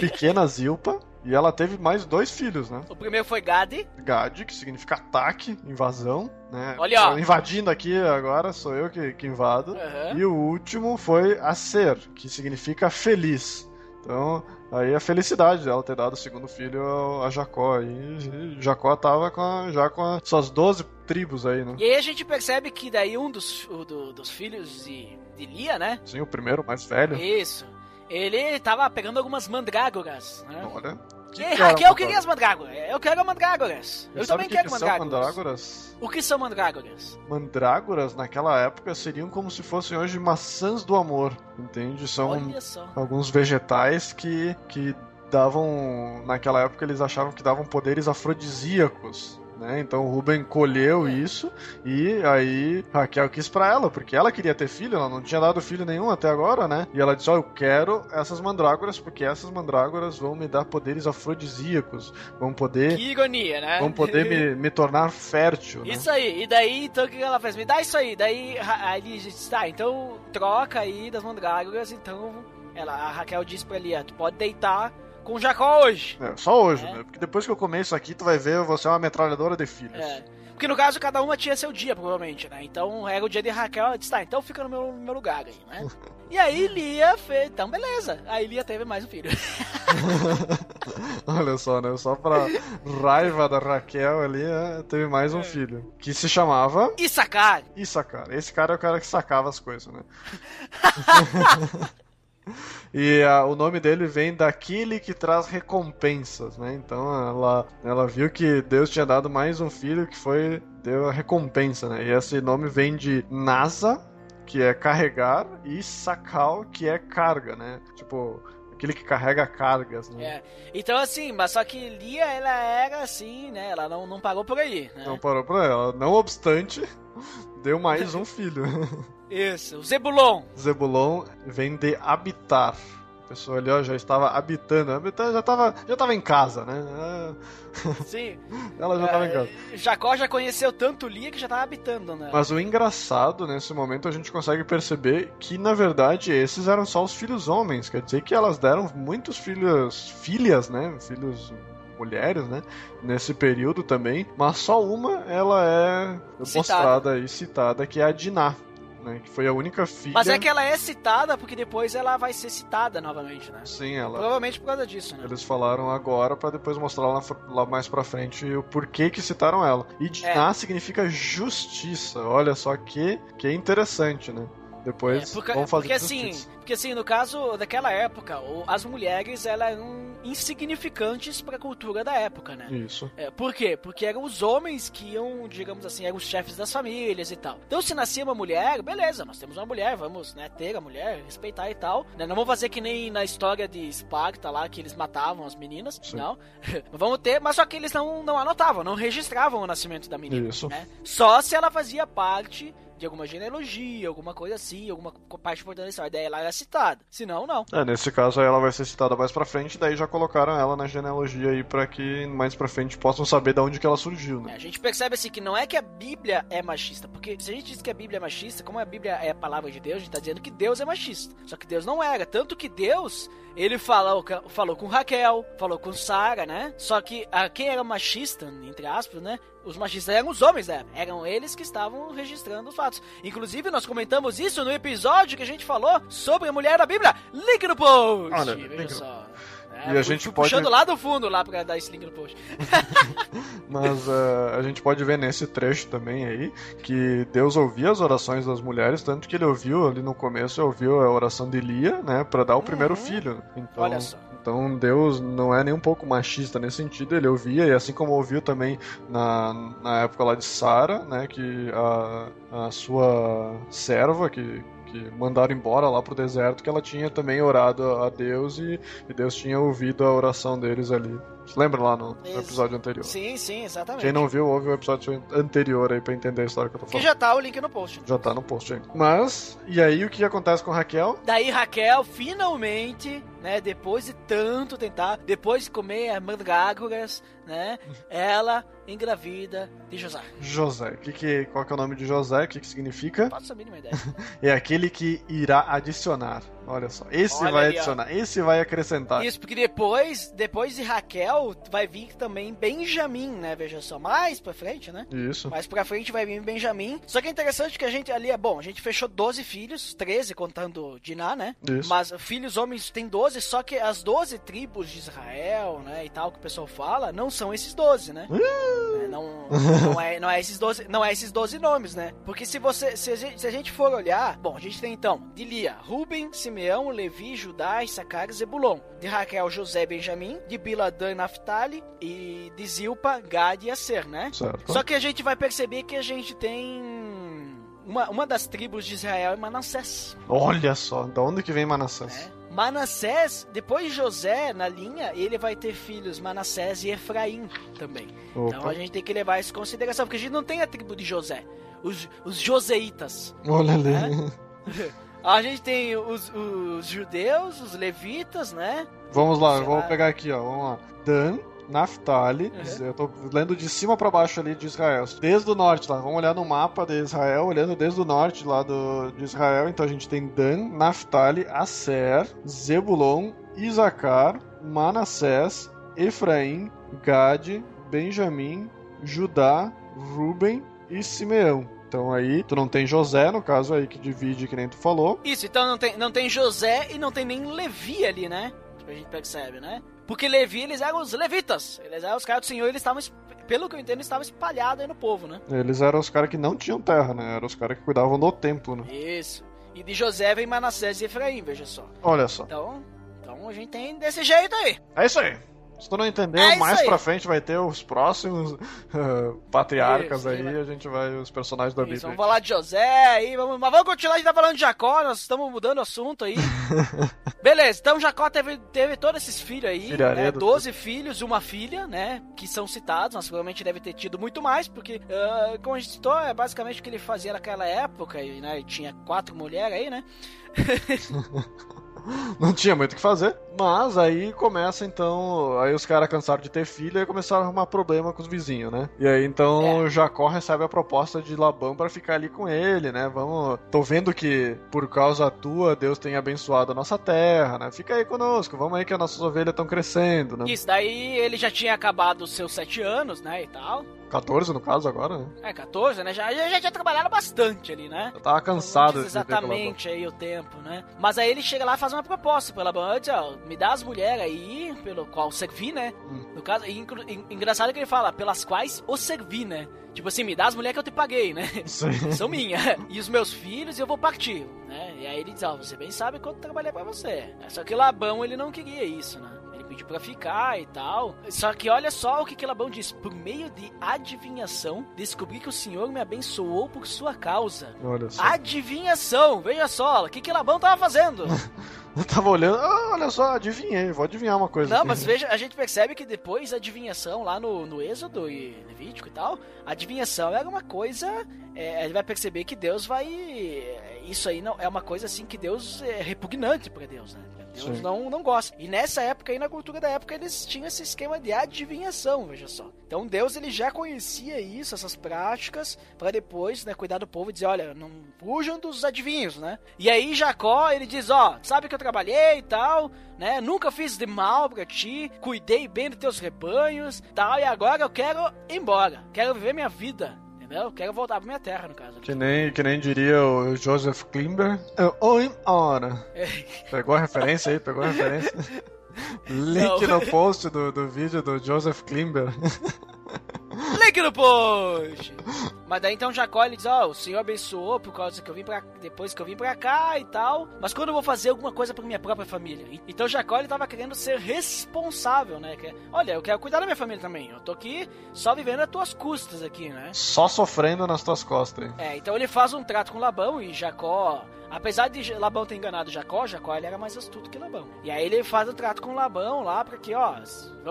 Pequena Zilpa. E ela teve mais dois filhos, né? O primeiro foi Gade. Gade, que significa ataque, invasão, né? Olha, ó. Invadindo aqui agora, sou eu que, que invado. Uhum. E o último foi Acer, que significa feliz. Então, aí a felicidade dela ter dado o segundo filho a Jacó. E Jacó tava com a, já com as suas 12 tribos aí, né? E aí a gente percebe que daí um dos, do, dos filhos de, de Lia, né? Sim, o primeiro, mais velho. Isso ele tava pegando algumas mandrágoras, né? Olha. Que e Raquel queria as mandrágoras. Eu quero mandrágoras. Eu, eu também que quero que mandrágoras. mandrágoras. O que são mandrágoras? Mandrágoras, naquela época, seriam como se fossem hoje maçãs do amor, entende? São alguns vegetais que, que davam. Naquela época eles achavam que davam poderes afrodisíacos né? Então o Ruben colheu isso e aí Raquel quis pra ela, porque ela queria ter filho, ela não tinha dado filho nenhum até agora, né? E ela disse: Ó, oh, eu quero essas mandrágoras, porque essas mandrágoras vão me dar poderes afrodisíacos, vão poder. Que ironia, né? Vão poder me, me tornar fértil. Né? Isso aí, e daí, então o que ela fez? Me dá isso aí. Daí aí ele disse: tá, então troca aí das mandrágoras, então. Ela, a Raquel disse pra ele: tu pode deitar com o Jacó hoje. É, só hoje, é. né? Porque depois que eu comer isso aqui, tu vai ver você é uma metralhadora de filhos. É. Porque no caso, cada uma tinha seu dia, provavelmente, né? Então era o dia de Raquel, ela disse, tá, então fica no meu, no meu lugar aí, né? e aí Lia fez, então beleza. Aí Lia teve mais um filho. Olha só, né? Só pra raiva da Raquel ali, né? teve mais um é. filho. Que se chamava. Issacar. Issacar. Esse cara é o cara que sacava as coisas, né? E uh, o nome dele vem daquele que traz recompensas, né? Então ela, ela viu que Deus tinha dado mais um filho que foi deu a recompensa, né? E esse nome vem de Nasa, que é carregar, e Sakal, que é carga, né? Tipo, aquele que carrega cargas, né? É. Então, assim, mas só que Lia, ela era assim, né? Ela não, não parou por aí, né? Não parou por aí. Ela, não obstante, deu mais um filho. Isso, o Zebulon. Zebulon vem de habitar. A pessoa ali ó, já estava habitando, já estava já estava em casa, né? Sim. Ela já estava é, em casa. Jacó já conheceu tanto Lia que já estava habitando, né? Mas o engraçado nesse momento a gente consegue perceber que na verdade esses eram só os filhos homens, quer dizer que elas deram muitos filhos, filhas, né? Filhos mulheres, né? Nesse período também, mas só uma ela é citada. mostrada e citada que é a Diná né? Que foi a única filha. Mas é que ela é citada porque depois ela vai ser citada novamente, né? Sim, ela. Provavelmente por causa disso, né? Eles falaram agora para depois mostrar lá, lá, mais pra frente o porquê que citaram ela. E Diná é. significa justiça. Olha só que, que interessante, né? Depois é, porque, vamos fazer porque assim, porque assim, no caso daquela época, as mulheres elas eram insignificantes para a cultura da época, né? Isso. É, por quê? Porque eram os homens que iam, digamos assim, eram os chefes das famílias e tal. Então, se nascia uma mulher, beleza, nós temos uma mulher, vamos, né, ter a mulher, respeitar e tal. Né? Não vamos fazer que nem na história de Esparta lá, que eles matavam as meninas, Sim. não. vamos ter, mas só que eles não, não anotavam, não registravam o nascimento da menina. Isso. Né? Só se ela fazia parte de alguma genealogia, alguma coisa assim, alguma parte importante da história. Daí ela era citada. Se não, não. É, nesse caso aí ela vai ser citada mais pra frente, daí já colocaram ela na genealogia aí pra que mais pra frente possam saber de onde que ela surgiu, né? É, a gente percebe assim que não é que a Bíblia é machista, porque se a gente diz que a Bíblia é machista, como a Bíblia é a palavra de Deus, a gente tá dizendo que Deus é machista. Só que Deus não era. Tanto que Deus, ele falou, falou com Raquel, falou com Sara, né? Só que a, quem era machista, entre aspas, né? os machistas eram os homens né? Eram eles que estavam registrando os fatos. Inclusive, nós comentamos isso no episódio que a gente falou sobre a mulher da Bíblia. Link no post! Olha, veja só. É, e a gente pode... puxando lá do fundo lá pra dar esse link no post. Mas uh, a gente pode ver nesse trecho também aí que Deus ouvia as orações das mulheres, tanto que ele ouviu ali no começo, ouviu a oração de Lia, né, para dar o uhum. primeiro filho. Então, Olha só. Então Deus não é nem um pouco machista nesse sentido, ele ouvia, e assim como ouviu também na, na época lá de Sara, né, que a, a sua serva, que, que mandaram embora lá pro deserto, que ela tinha também orado a Deus e, e Deus tinha ouvido a oração deles ali. Você lembra lá no, no, episódio anterior? Sim, sim, exatamente. Quem não viu, ouve o episódio anterior aí pra entender a história que eu tô falando. Que já tá o link no post. Já tá no post aí. Mas, e aí o que acontece com Raquel? Daí Raquel finalmente né? Depois de tanto tentar, depois de comer mandrágoras, né? Ela engravida de José. José. Que que, qual que é o nome de José? O que, que significa? Faço a mínima ideia. é aquele que irá adicionar. Olha só. Esse Olha vai adicionar. Ó. Esse vai acrescentar. Isso, porque depois, depois de Raquel, vai vir também Benjamim, né? Veja só. Mais pra frente, né? Isso. Mais pra frente vai vir Benjamim. Só que é interessante que a gente ali é bom. A gente fechou 12 filhos, 13 contando Diná, né? Isso. Mas filhos homens tem 12, só que as 12 tribos de Israel, né? E tal, que o pessoal fala, não são esses 12, né? Uh! Não, não, é, não, é esses 12, não é esses 12 nomes, né? Porque se você. Se a, gente, se a gente for olhar. Bom, a gente tem então de Lia, Ruben, Simeão, Levi, Judá, Issacar e Zebulon. De Raquel, José Benjamim. De Biladã, Naftali. E de Zilpa, Gad e Aser, né? Certo. Só que a gente vai perceber que a gente tem uma, uma das tribos de Israel é Manassés. Olha só, de onde que vem Manassés? Manassés, depois de José na linha, ele vai ter filhos Manassés e Efraim também. Opa. Então a gente tem que levar isso em consideração, porque a gente não tem a tribo de José. Os, os Joseitas. Olha ali. né? A gente tem os, os judeus, os levitas, né? Vamos lá, vamos pegar aqui, ó. Vamos lá. Dan, Naphtali, Uhum. eu tô lendo de cima pra baixo ali de Israel. Desde o norte lá, vamos olhar no mapa de Israel, olhando desde o norte lá do, de Israel. Então a gente tem Dan, Naphtali, Aser, Zebulon, Isacar, Manassés, Efraim, Gade, Benjamim, Judá, Ruben e Simeão. Então aí, tu não tem José, no caso aí que divide, que nem tu falou. Isso, então não tem, não tem José e não tem nem Levi ali, né? A gente percebe, né? Porque Levi, eles eram os levitas. Eles eram os caras do Senhor, eles estavam, es- pelo que eu entendo, estavam espalhados aí no povo, né? Eles eram os caras que não tinham terra, né? Eram os caras que cuidavam do templo, né? Isso. E de José vem Manassés e Efraim, veja só. Olha só. Então, então a gente tem desse jeito aí. É isso aí. Se tu não entendeu, É mais aí. pra frente vai ter os próximos uh, patriarcas Isso, aí, a gente vai, os personagens da Isso, Bíblia. vamos falar de José aí, vamos, mas vamos continuar, a gente tá falando de Jacó, nós estamos mudando o assunto aí. Beleza, então Jacó teve, teve todos esses filhos aí, né, Filharedo. 12 filhos e uma filha, né, que são citados, mas provavelmente deve ter tido muito mais, porque, ah, como a gente citou, é basicamente o que ele fazia naquela época, e, né, tinha quatro mulheres aí, né, Não tinha muito o que fazer. Mas aí começa então. Aí os caras cansaram de ter filho e começaram a arrumar problema com os vizinhos, né? E aí então É. Jacó recebe a proposta de Labão pra ficar ali com ele, né? Vamos. Tô vendo que por causa tua Deus tem abençoado a nossa terra, né? Fica aí conosco, vamos aí que as nossas ovelhas estão crescendo, né? isso, daí ele já tinha acabado os seus sete anos, né, e tal, 14 no caso agora, né? é, 14, né, já, já, já tinha trabalhado bastante ali, né, Eu tava cansado Labão. exatamente aí o tempo, né? Mas aí ele chega lá e faz uma proposta pra Labão. Ó, me dá as mulheres aí, pelo qual servi, né? Hum. No caso, e engraçado que ele fala, pelas quais o servi, né? Tipo assim, me dá as mulheres que eu te paguei, né? Sim. São minhas. E os meus filhos eu vou partir, né? E aí ele diz, ó, você bem sabe quanto trabalhei pra você. Só que Labão, ele não queria isso, né? Pediu pra ficar e tal. Só que olha só o que, que Labão diz. Por meio de adivinhação, descobri que o Senhor me abençoou por sua causa. Olha só. Adivinhação, veja só, o que que Labão tava fazendo? Eu tava olhando, ah, olha só, adivinhei, vou adivinhar uma coisa. Não, aqui. mas veja, a gente percebe que depois a adivinhação lá no, no Êxodo e Levítico e tal, a adivinhação era uma coisa. é, ele vai perceber que Deus vai. é, Isso aí não é uma coisa assim que Deus é repugnante pra Deus, né? Deus Sim. não, não gosta. E nessa época aí, na cultura da época, eles tinham esse esquema de adivinhação, veja só. Então Deus ele já conhecia isso, essas práticas, pra depois, né, cuidar do povo e dizer, olha, não fujam dos adivinhos, né? E aí Jacó, ele diz, ó, sabe que eu trabalhei e tal, né? Nunca fiz de mal pra ti, cuidei bem dos teus rebanhos, tal, e agora eu quero ir embora. Quero viver minha vida, entendeu? Quero voltar pra minha terra, no caso. Que nem, que nem diria o Joseph Klimber. Eu, Oi, hora. Pegou a referência aí? Pegou a referência? Link Não. no post do, do vídeo do Joseph Klimber. No post! Mas daí então Jacó ele diz, ó, o Senhor abençoou por causa que eu vim pra, depois que eu vim pra cá e tal. Mas quando eu vou fazer alguma coisa pra minha própria família? E- Então Jacó ele tava querendo ser responsável, né? Que, olha, eu quero cuidar da minha família também. Eu tô aqui só vivendo as tuas custas aqui, né? Só sofrendo nas tuas costas. hein? É, então ele faz um trato com Labão e Jacó, apesar de Labão ter enganado Jacó, Jacó ele era mais astuto que Labão. E aí ele faz o trato com Labão lá pra que, ó,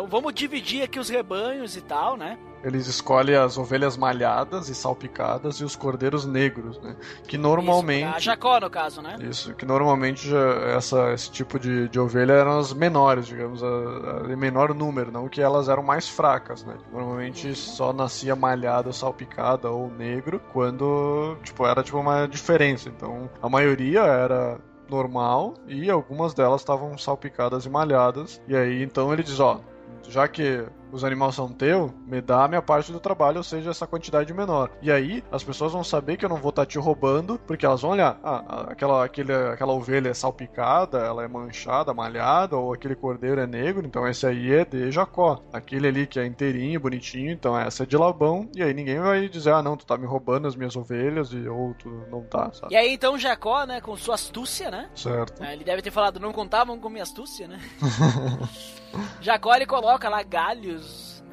vamos dividir aqui os rebanhos e tal, né? Eles escolhem as ovelhas malhadas e salpicadas e os cordeiros negros, né? Que Isso, normalmente. pra Jacó, no caso, né? Isso, que normalmente já essa, esse tipo de, de ovelha eram as menores, digamos, a, a- menor número, não que elas eram mais fracas, né? Normalmente só nascia malhada, salpicada ou negro quando, tipo, era tipo uma diferença. Então, a maioria era normal e algumas delas estavam salpicadas e malhadas. E aí, então ele diz, ó, já que os animais são teu, me dá a minha parte do trabalho, ou seja, essa quantidade menor. E aí, as pessoas vão saber que eu não vou estar te roubando, porque elas vão olhar, ah, a- aquela, aquele, aquela ovelha é salpicada, ela é manchada, malhada, ou aquele cordeiro é negro, então esse aí é de Jacó. Aquele ali que é inteirinho, bonitinho, então essa é de Labão. E aí ninguém vai dizer, ah, não, tu tá me roubando as minhas ovelhas, e, ou tu não tá, sabe? E aí então Jacó, né, com sua astúcia, né? Certo. Ele deve ter falado, não contavam com minha astúcia, né? Jacó ele coloca lá galhos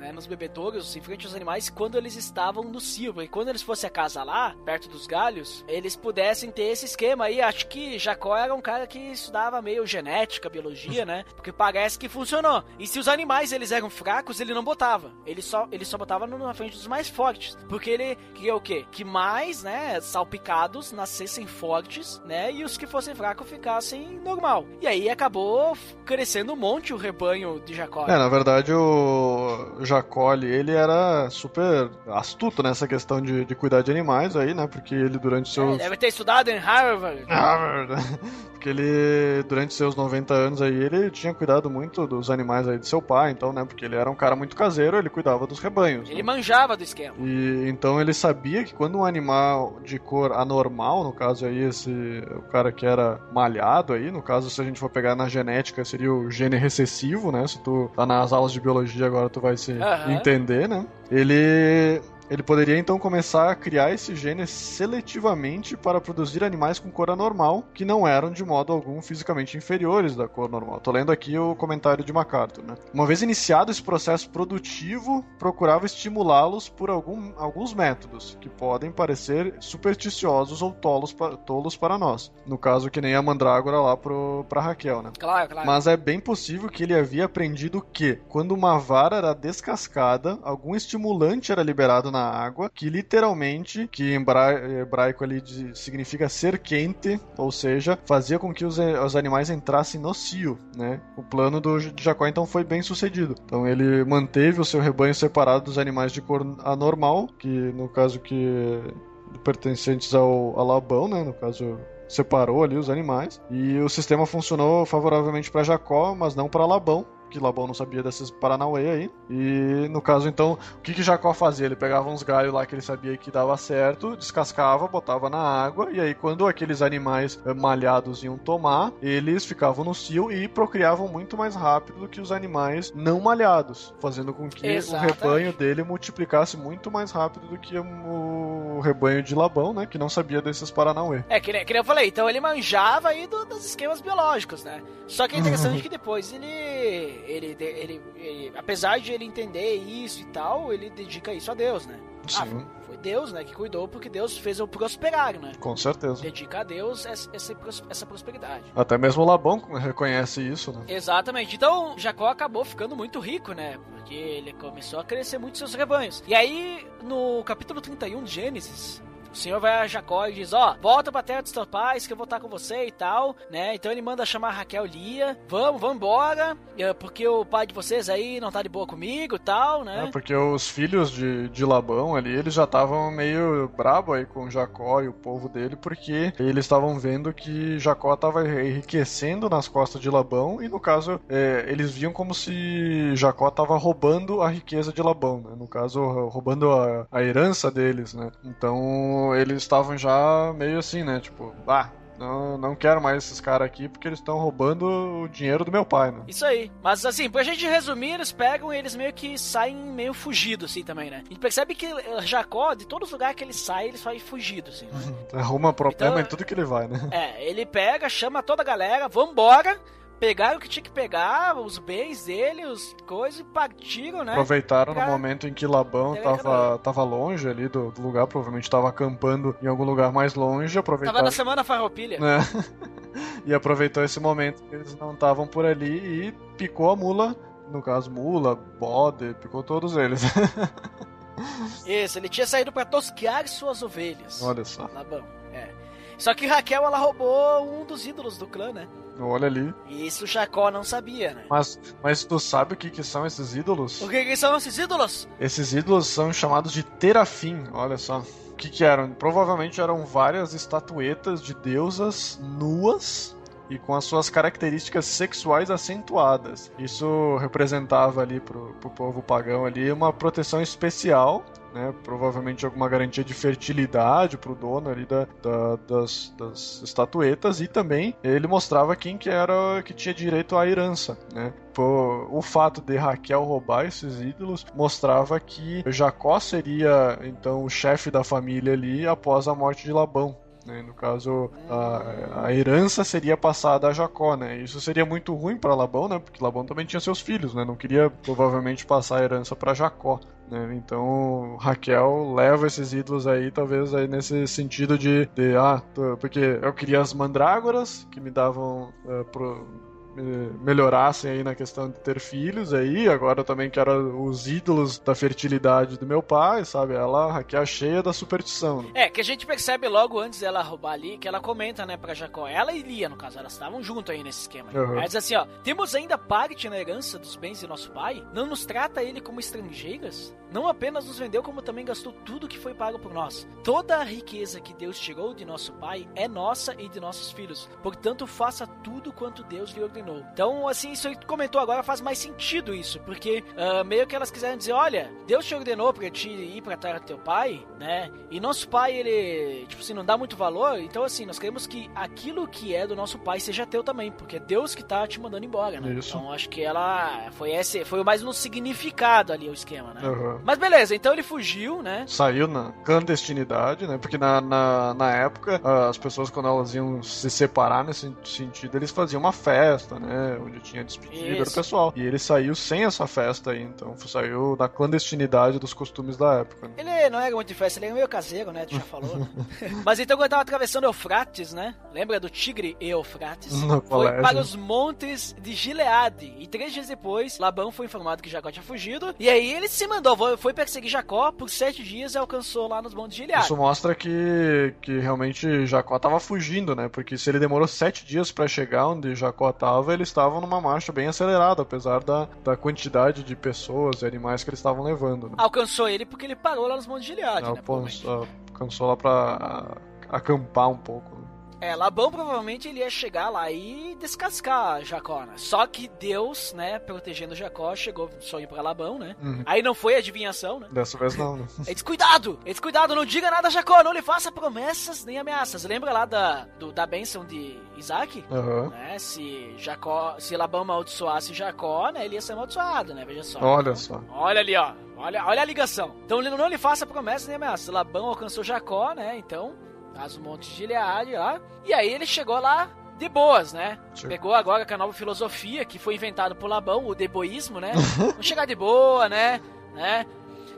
né, nos bebedouros, em frente aos animais, quando eles estavam no cio. Porque quando eles fossem acasalar, perto dos galhos, eles pudessem ter esse esquema aí. Acho que Jacó era um cara que estudava meio genética, biologia, né? Porque parece que funcionou. E se os animais eles eram fracos, ele não botava. Ele só, ele só botava na frente dos mais fortes. Porque ele queria o quê? Que mais, né, salpicados nascessem fortes, né? E os que fossem fracos ficassem normal. E aí acabou crescendo um monte o rebanho de Jacó. É, na verdade o Jacó ali, ele era super astuto nessa questão de, de cuidar de animais aí, né? Porque ele durante É, seus... deve ter estudado em Harvard. Porque ele, durante seus 90 anos aí, ele tinha cuidado muito dos animais aí de seu pai, então, né? Porque ele era um cara muito caseiro, ele cuidava dos rebanhos. Ele né? manjava do esquema. E então ele sabia que quando um animal de cor anormal, no caso aí esse o cara que era malhado aí, no caso se a gente for pegar na genética seria o gene recessivo, né? Se tu tá nas aulas de biologia agora tu vai se Aham. entender, né? Ele ele poderia então começar a criar esse gene seletivamente para produzir animais com cor anormal, que não eram de modo algum fisicamente inferiores da cor normal. Tô lendo aqui o comentário de MacArthur, né? Uma vez iniciado esse processo produtivo, procurava estimulá-los por algum, alguns métodos, que podem parecer supersticiosos ou tolos, pa- tolos para nós. No caso, que nem a mandrágora lá pro, pra Raquel, né? Claro, claro. Mas é bem possível que ele havia aprendido que, quando uma vara era descascada, algum estimulante era liberado na água, que literalmente, que em bra- hebraico ali de- significa ser quente, ou seja, fazia com que os, os animais entrassem no cio, né? O plano do de Jacó então foi bem sucedido. Então ele manteve o seu rebanho separado dos animais de cor anormal, que no caso que pertencentes ao a Labão, né? No caso separou ali os animais e o sistema funcionou favoravelmente para Jacó, mas não para Labão, que Labão não sabia desses Paranauê aí. E no caso então, o que que Jacó fazia? Ele pegava uns galhos lá que ele sabia que dava certo, descascava, botava na água e aí quando aqueles animais eh, malhados iam tomar, eles ficavam no cio e procriavam muito mais rápido do que os animais não malhados, fazendo com que Exatamente. o rebanho dele multiplicasse muito mais rápido do que o rebanho de Labão, né, que não sabia desses Paranauê. É, que nem, que nem eu falei, então ele manjava aí do- dos esquemas biológicos, né? Só que é interessante que depois ele, ele, ele, ele- Apesar de ele entender isso e tal, ele dedica isso a Deus, né? Sim, Ah, foi Deus, né, que cuidou, porque Deus fez eu prosperar, né? com certeza. Dedica a Deus essa, essa prosperidade. Até mesmo Labão reconhece isso, né? Exatamente. Então, Jacó acabou ficando muito rico, né? Porque ele começou a crescer muito seus rebanhos. E aí, no capítulo 31 de Gênesis, o Senhor vai a Jacó e diz: Ó, volta pra terra dos teus pais que eu vou estar com você e tal, né? Então ele manda chamar Raquel Lia: Vamos, vamos embora, eh, porque o pai de vocês aí não tá de boa comigo e tal, né? É, porque os filhos de, de Labão ali, eles já estavam meio brabo aí com Jacó e o povo dele, porque eles estavam vendo que Jacó estava enriquecendo nas costas de Labão, e no caso, é, eles viam como se Jacó estava roubando a riqueza de Labão, né? No caso, roubando a, a herança deles, né? Então, eles estavam já meio assim, né? Tipo, ah, não, não quero mais esses caras aqui porque eles estão roubando o dinheiro do meu pai, né? Isso aí. Mas assim, pra gente resumir, eles pegam e eles meio que saem meio fugidos, assim, também, né? A gente percebe que eh, Jacó, de todos os lugares que ele sai, ele sai fugido, assim, né? Arruma problema Então, em tudo que ele vai, né? É, ele pega, chama toda a galera, vambora, pegaram o que tinha que pegar, os bens dele, os coisas, e partiram, né? Aproveitaram no Cara, momento em que Labão tava, tava longe ali do, do lugar, provavelmente tava acampando em algum lugar mais longe, Tava aproveitaram. na semana farroupilha. né? e aproveitou esse momento que eles não estavam por ali e picou a mula. No caso, mula, bode, picou todos eles. Isso, ele tinha saído pra tosquear suas ovelhas. Olha só, Labão, é. Só que Raquel, ela roubou um dos ídolos do clã, né? Olha ali. Isso Jacó não sabia, né? Mas, mas tu sabe o que, que são esses ídolos? O que, que são esses ídolos? Esses ídolos são chamados de terafim, olha só. O que, que eram? Provavelmente eram várias estatuetas de deusas nuas e com as suas características sexuais acentuadas. Isso representava ali pro, pro povo pagão ali uma proteção especial. Né, provavelmente alguma garantia de fertilidade pro dono ali da, da- das, das estatuetas e também ele mostrava quem que era que tinha direito à herança, né? O fato de Raquel roubar esses ídolos mostrava que Jacó seria então o chefe da família ali após a morte de Labão. Né? No caso, a, a herança seria passada a Jacó, né? Isso seria muito ruim para Labão, né? Porque Labão também tinha seus filhos, né? Não queria provavelmente passar a herança para Jacó. Né? Então Raquel leva esses ídolos aí, talvez aí nesse sentido de, de ah, porque eu queria as mandrágoras que me davam uh, pro, melhorassem aí na questão de ter filhos aí, agora eu também quero os ídolos da fertilidade do meu pai, sabe? Ela aqui é cheia da superstição. Né? É, que a gente percebe logo antes dela roubar ali, que ela comenta, né, pra Jacó, ela e Lia, no caso, elas estavam junto aí nesse esquema. Uhum. Ela diz assim, ó, temos ainda parte na herança dos bens de nosso pai? Não nos trata ele como estrangeiras? Não apenas nos vendeu, como também gastou tudo que foi pago por nós. Toda a riqueza que Deus tirou de nosso pai é nossa e de nossos filhos. Portanto, faça tudo quanto Deus lhe ordenou Então, assim, isso que comentou agora faz mais sentido isso, porque uh, meio que elas quiseram dizer, olha, Deus te ordenou pra te ir pra terra do teu pai, né? E nosso pai, ele, tipo assim, não dá muito valor, então assim, nós queremos que aquilo que é do nosso pai seja teu também, porque é Deus que tá te mandando embora, né? Isso. Então, acho que ela foi esse, foi mais no significado ali o esquema, né? Uhum. Mas beleza, então ele fugiu, né? Saiu na clandestinidade, né? Porque na, na, na época, as pessoas quando elas iam se separar nesse sentido, eles faziam uma festa, né? Onde tinha despedida do pessoal. E ele saiu sem essa festa aí, então saiu da clandestinidade dos costumes da época. Né? Ele não era muito de festa, ele era meio caseiro, né? Tu já falou. Né? Mas então quando tava atravessando Eufrates, né? Lembra do tigre Eufrates? No foi colégio. para os montes de Gileade. E três dias depois, Labão foi informado que Jacó tinha fugido. E aí ele se mandou, foi perseguir Jacó por sete dias e alcançou lá nos montes de Gileade. Isso mostra que, que realmente Jacó tava fugindo, né? Porque se ele demorou sete dias para chegar onde Jacó tava, eles estavam numa marcha bem acelerada, apesar da, da quantidade de pessoas e animais que eles estavam levando. Né? Alcançou ele porque ele parou lá nos Montes de Gileade, né? Alcançou lá pra acampar um pouco. É, Labão provavelmente ele ia chegar lá e descascar Jacó, né? Só que Deus, né, protegendo Jacó, chegou ir pra Labão, né? Uhum. Aí não foi adivinhação, né? Dessa vez não, né? Ele disse, cuidado! Ele disse, cuidado, não diga nada a Jacó, não lhe faça promessas nem ameaças. Lembra lá da, do, da bênção de Isaac? Uhum. Né? Se Jacó, se Labão amaldiçoasse Jacó, né, ele ia ser amaldiçoado, né? Veja só. Olha só. Olha ali, ó. Olha, olha a ligação. Então não lhe faça promessas nem ameaças. Labão alcançou Jacó, né? Então Um monte de Gilead lá. E aí ele chegou lá de boas, né? Sim. Pegou agora com a nova filosofia que foi inventada por Labão, o deboísmo, né? Vamos chegar de boa, né? né?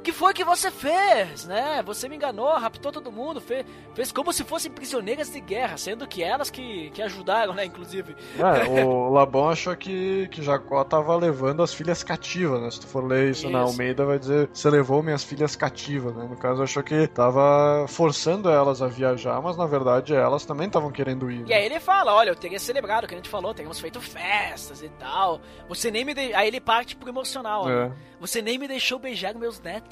Que foi que você fez, né? Você me enganou, raptou todo mundo, fez, fez como se fossem prisioneiras de guerra, sendo que elas que, que ajudaram, né, inclusive. É, o Labão achou que, que Jacó tava levando as filhas cativas, né? Se tu for ler isso, isso. na Almeida, vai dizer, você levou minhas filhas cativas, né? No caso, achou que tava forçando elas a viajar, mas na verdade elas também estavam querendo ir. E né? aí ele fala, olha, eu teria celebrado, o que a gente falou, teríamos feito festas e tal. Você nem me... De... Aí ele parte pro emocional, é. né? Você nem me deixou beijar meus netos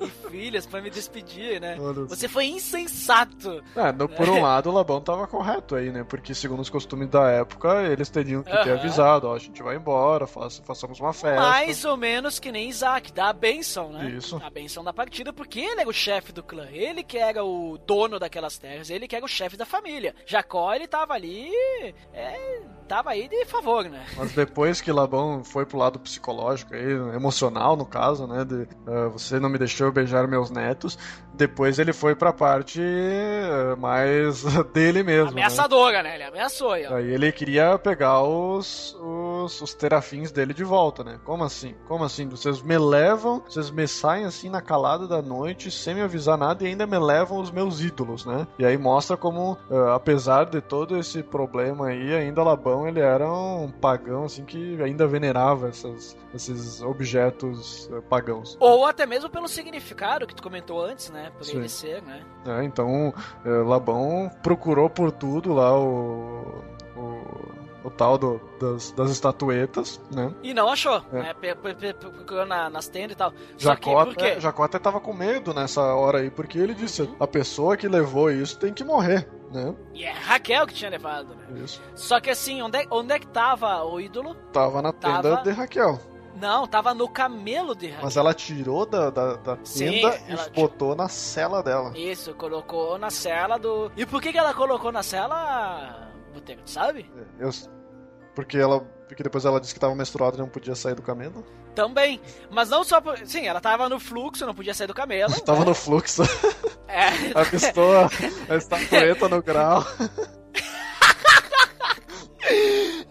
e filhas para me despedir, né? Você foi insensato. É, no, por um lado, o Labão tava correto aí, né? Porque segundo os costumes da época, eles teriam que ter avisado, ó, a gente vai embora, faça, façamos uma festa. Mais ou menos que nem Isaac, dá a benção, né? Isso. A benção da partida, porque ele era o chefe do clã, ele que era o dono daquelas terras, ele que era o chefe da família. Jacó, ele tava ali, é, tava aí de favor, né? Mas depois que Labão foi pro lado psicológico aí, emocional no caso, né? De, uh, você não me deixou beijar meus netos. Depois ele foi pra parte uh, mais dele mesmo. Ameaçadora, né? né? Ele ameaçou ó. Aí ele queria pegar os, os, os terafins dele de volta, né? Como assim? Como assim? Vocês me levam, vocês me saem assim na calada da noite, sem me avisar nada, e ainda me levam os meus ídolos, né? E aí mostra como, uh, apesar de todo esse problema aí, ainda Labão ele era um pagão assim que ainda venerava essas, esses objetos uh, pagãos. Ou até mesmo pelo significado que tu comentou antes, né? Por Sim. ele ser, né? É, então uh, Labão procurou por tudo lá o, o o tal do, das, das estatuetas, né? E não achou, é. né? Procurou na, nas tendas e tal. Jacó, até, Jacó até tava com medo nessa hora aí, porque ele disse, uhum. a pessoa que levou isso tem que morrer. Né? E é Raquel que tinha levado, né? Isso. Só que assim, onde é, onde é que tava o ídolo? Tava na tenda tava... de Raquel. Não, tava no camelo de Raquel. Mas ela tirou da, da, da tenda e botou na cela dela. Isso, colocou na cela do. E por que, que ela colocou na cela, Boteco, sabe? Eu, porque ela porque depois ela disse que tava menstruada e não podia sair do camelo. Também. Mas não só por... Sim, ela tava no fluxo, não podia sair do camelo. tava né? no fluxo. É. Avistou a, a estatueta no grau.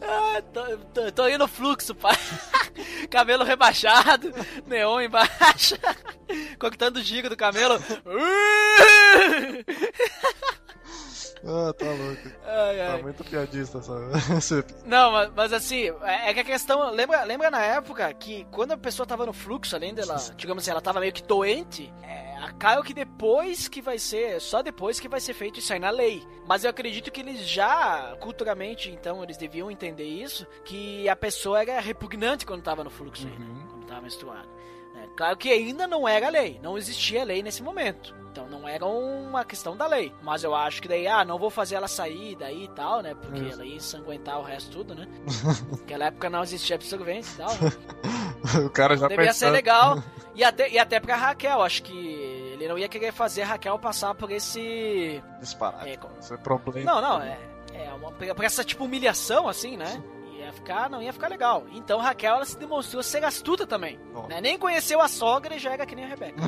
Ah, tô, tô, tô indo no fluxo, pai. Cabelo rebaixado, neon embaixo, coquetando o giga do camelo. Ah, tá louco. Ai, Tá ai. muito piadista essa. Não, mas, mas assim, é é que a questão. Lembra, lembra na época que quando a pessoa tava no fluxo, além dela, digamos assim, ela tava meio que doente, é, acaba que depois que vai ser, só depois que vai ser feito isso aí na lei. Mas eu acredito que eles já, culturalmente, então, eles deviam entender isso, que a pessoa era repugnante quando tava no fluxo ainda, quando tava menstruada. né? Claro que ainda não era lei, não existia lei nesse momento. Então não era uma questão da lei. Mas eu acho que daí, ah, não vou fazer ela sair daí e tal, né? Porque Isso. ela ia ensanguentar o resto tudo, né? Naquela época não existia absorvente e tal. Né? o cara já Devia ser pensando- legal. E até, e até pra Raquel, acho que ele não ia querer fazer a Raquel passar por esse. Disparado. É, Isso é problema. Não, não, é. É uma, por essa tipo humilhação, assim, né? Ia ficar, não ia ficar legal. Então Raquel ela se demonstrou ser astuta também. Né? Nem conheceu a sogra e já era que nem a Rebeca.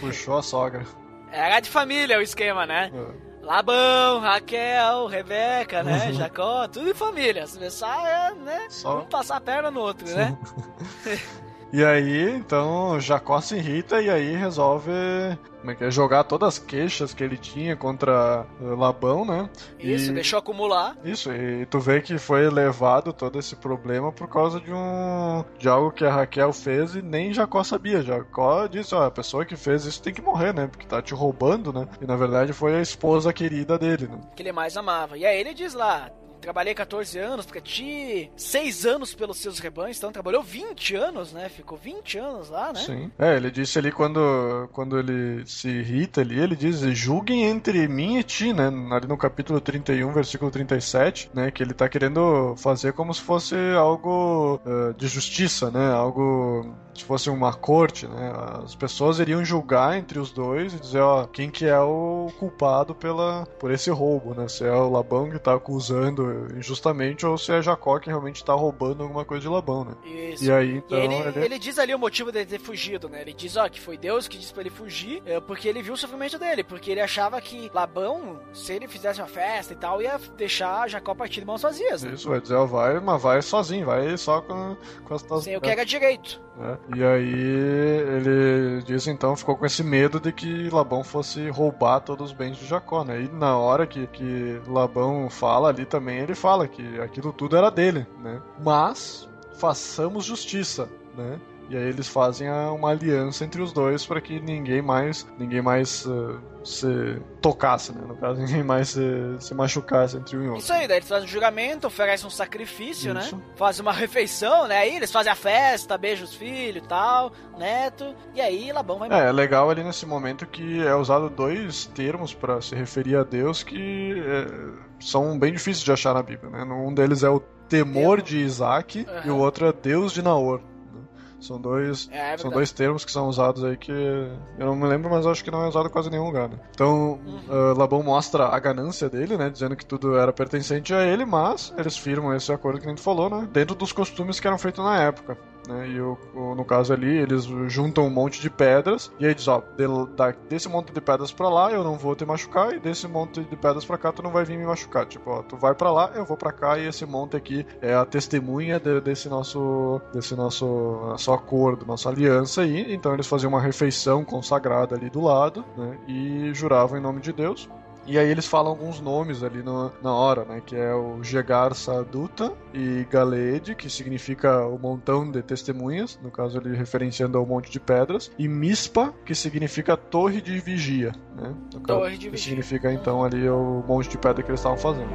Puxou a sogra. Era de família o esquema, né? É. Labão, Raquel, Rebeca, né? Jacó, tudo em família. Se pensar, é, né? Só- Um passar a perna no outro, né? E aí, então, Jacó se irrita e aí resolve como é que é, jogar todas as queixas que ele tinha contra eh, Labão, né? Isso, E- deixou acumular. Isso, e tu vê que foi levado todo esse problema por causa de um de algo que a Raquel fez e nem Jacó sabia. Jacó disse, ó, a pessoa que fez isso tem que morrer, né? Porque tá te roubando, né? E na verdade foi a esposa querida dele, né? que ele mais amava. E aí ele diz lá: trabalhei 14 anos pra ti, 6 anos pelos seus rebanhos, então trabalhou 20 anos, né? Ficou 20 anos lá, né? Sim. É, ele disse ali quando, quando ele se irrita ali, ele diz, julguem entre mim e ti, né? Ali no capítulo 31, versículo 37, né? Que ele tá querendo fazer como se fosse algo eh, de justiça, né? Algo se fosse uma corte, né? As pessoas iriam julgar entre os dois e dizer, ó, quem que é o culpado pela, por esse roubo, né? Se é o Labão que tá acusando injustamente ou se é Jacó que realmente tá roubando alguma coisa de Labão, né? Isso. E aí, E então, ele, ele... ele diz ali o motivo dele ter fugido, né? Ele diz, ó, que foi Deus que disse pra ele fugir, é, porque ele viu o sofrimento dele, porque ele achava que Labão, se ele fizesse uma festa e tal, ia deixar Jacó partir de mãos vazias, né? Isso, vai dizer, ó, vai, mas vai sozinho, vai só com, com as tuas. Sem o que era direito. né? E aí ele diz então, ficou com esse medo de que Labão fosse roubar todos os bens de Jacó, né? E na hora que, que Labão fala ali também, ele fala que aquilo tudo era dele, né? Mas façamos justiça, né? E aí eles fazem a- uma aliança entre os dois para que ninguém mais, ninguém mais eh, se tocasse, né? No caso, ninguém mais se, se machucasse entre um e outro. Isso aí, daí eles fazem um juramento, oferecem um sacrifício, Isso. né? Fazem uma refeição, né? Aí eles fazem a festa, beijam os filhos e tal, neto. E aí Labão vai embora. É, é legal ali nesse momento que é usado dois termos para se referir a Deus que é, são bem difíceis de achar na Bíblia, né? Um deles é o temor de Isaac e o outro é Deus de Naor. né? São dois, É, é são dois termos que são usados aí que eu não me lembro, mas acho que não é usado em quase nenhum lugar. Né? Então, Uhum. ah, Labão mostra a ganância dele, né? Dizendo que tudo era pertencente a ele, mas eles firmam esse acordo que a gente falou, né? Dentro dos costumes que eram feitos na época. Né? E o, no caso ali, eles juntam um monte de pedras e aí diz, ó, de- da- desse monte de pedras pra lá eu não vou te machucar e desse monte de pedras pra cá tu não vai vir me machucar. Tipo, ó, tu vai pra lá, eu vou pra cá e esse monte aqui é a testemunha de- desse nosso desse nosso, nosso acordo, nossa aliança aí. Então eles faziam uma refeição consagrada ali do lado, né? E juravam em nome de Deus. E aí eles falam alguns nomes ali no- na hora, né? Que é o Gegar Saduta e Galeed, que significa o montão de testemunhas, no caso ele referenciando ao monte de pedras, e Mispa, que significa torre de vigia, né? No caso, Torre de que vigia. significa então ali o monte de pedra que eles estavam fazendo.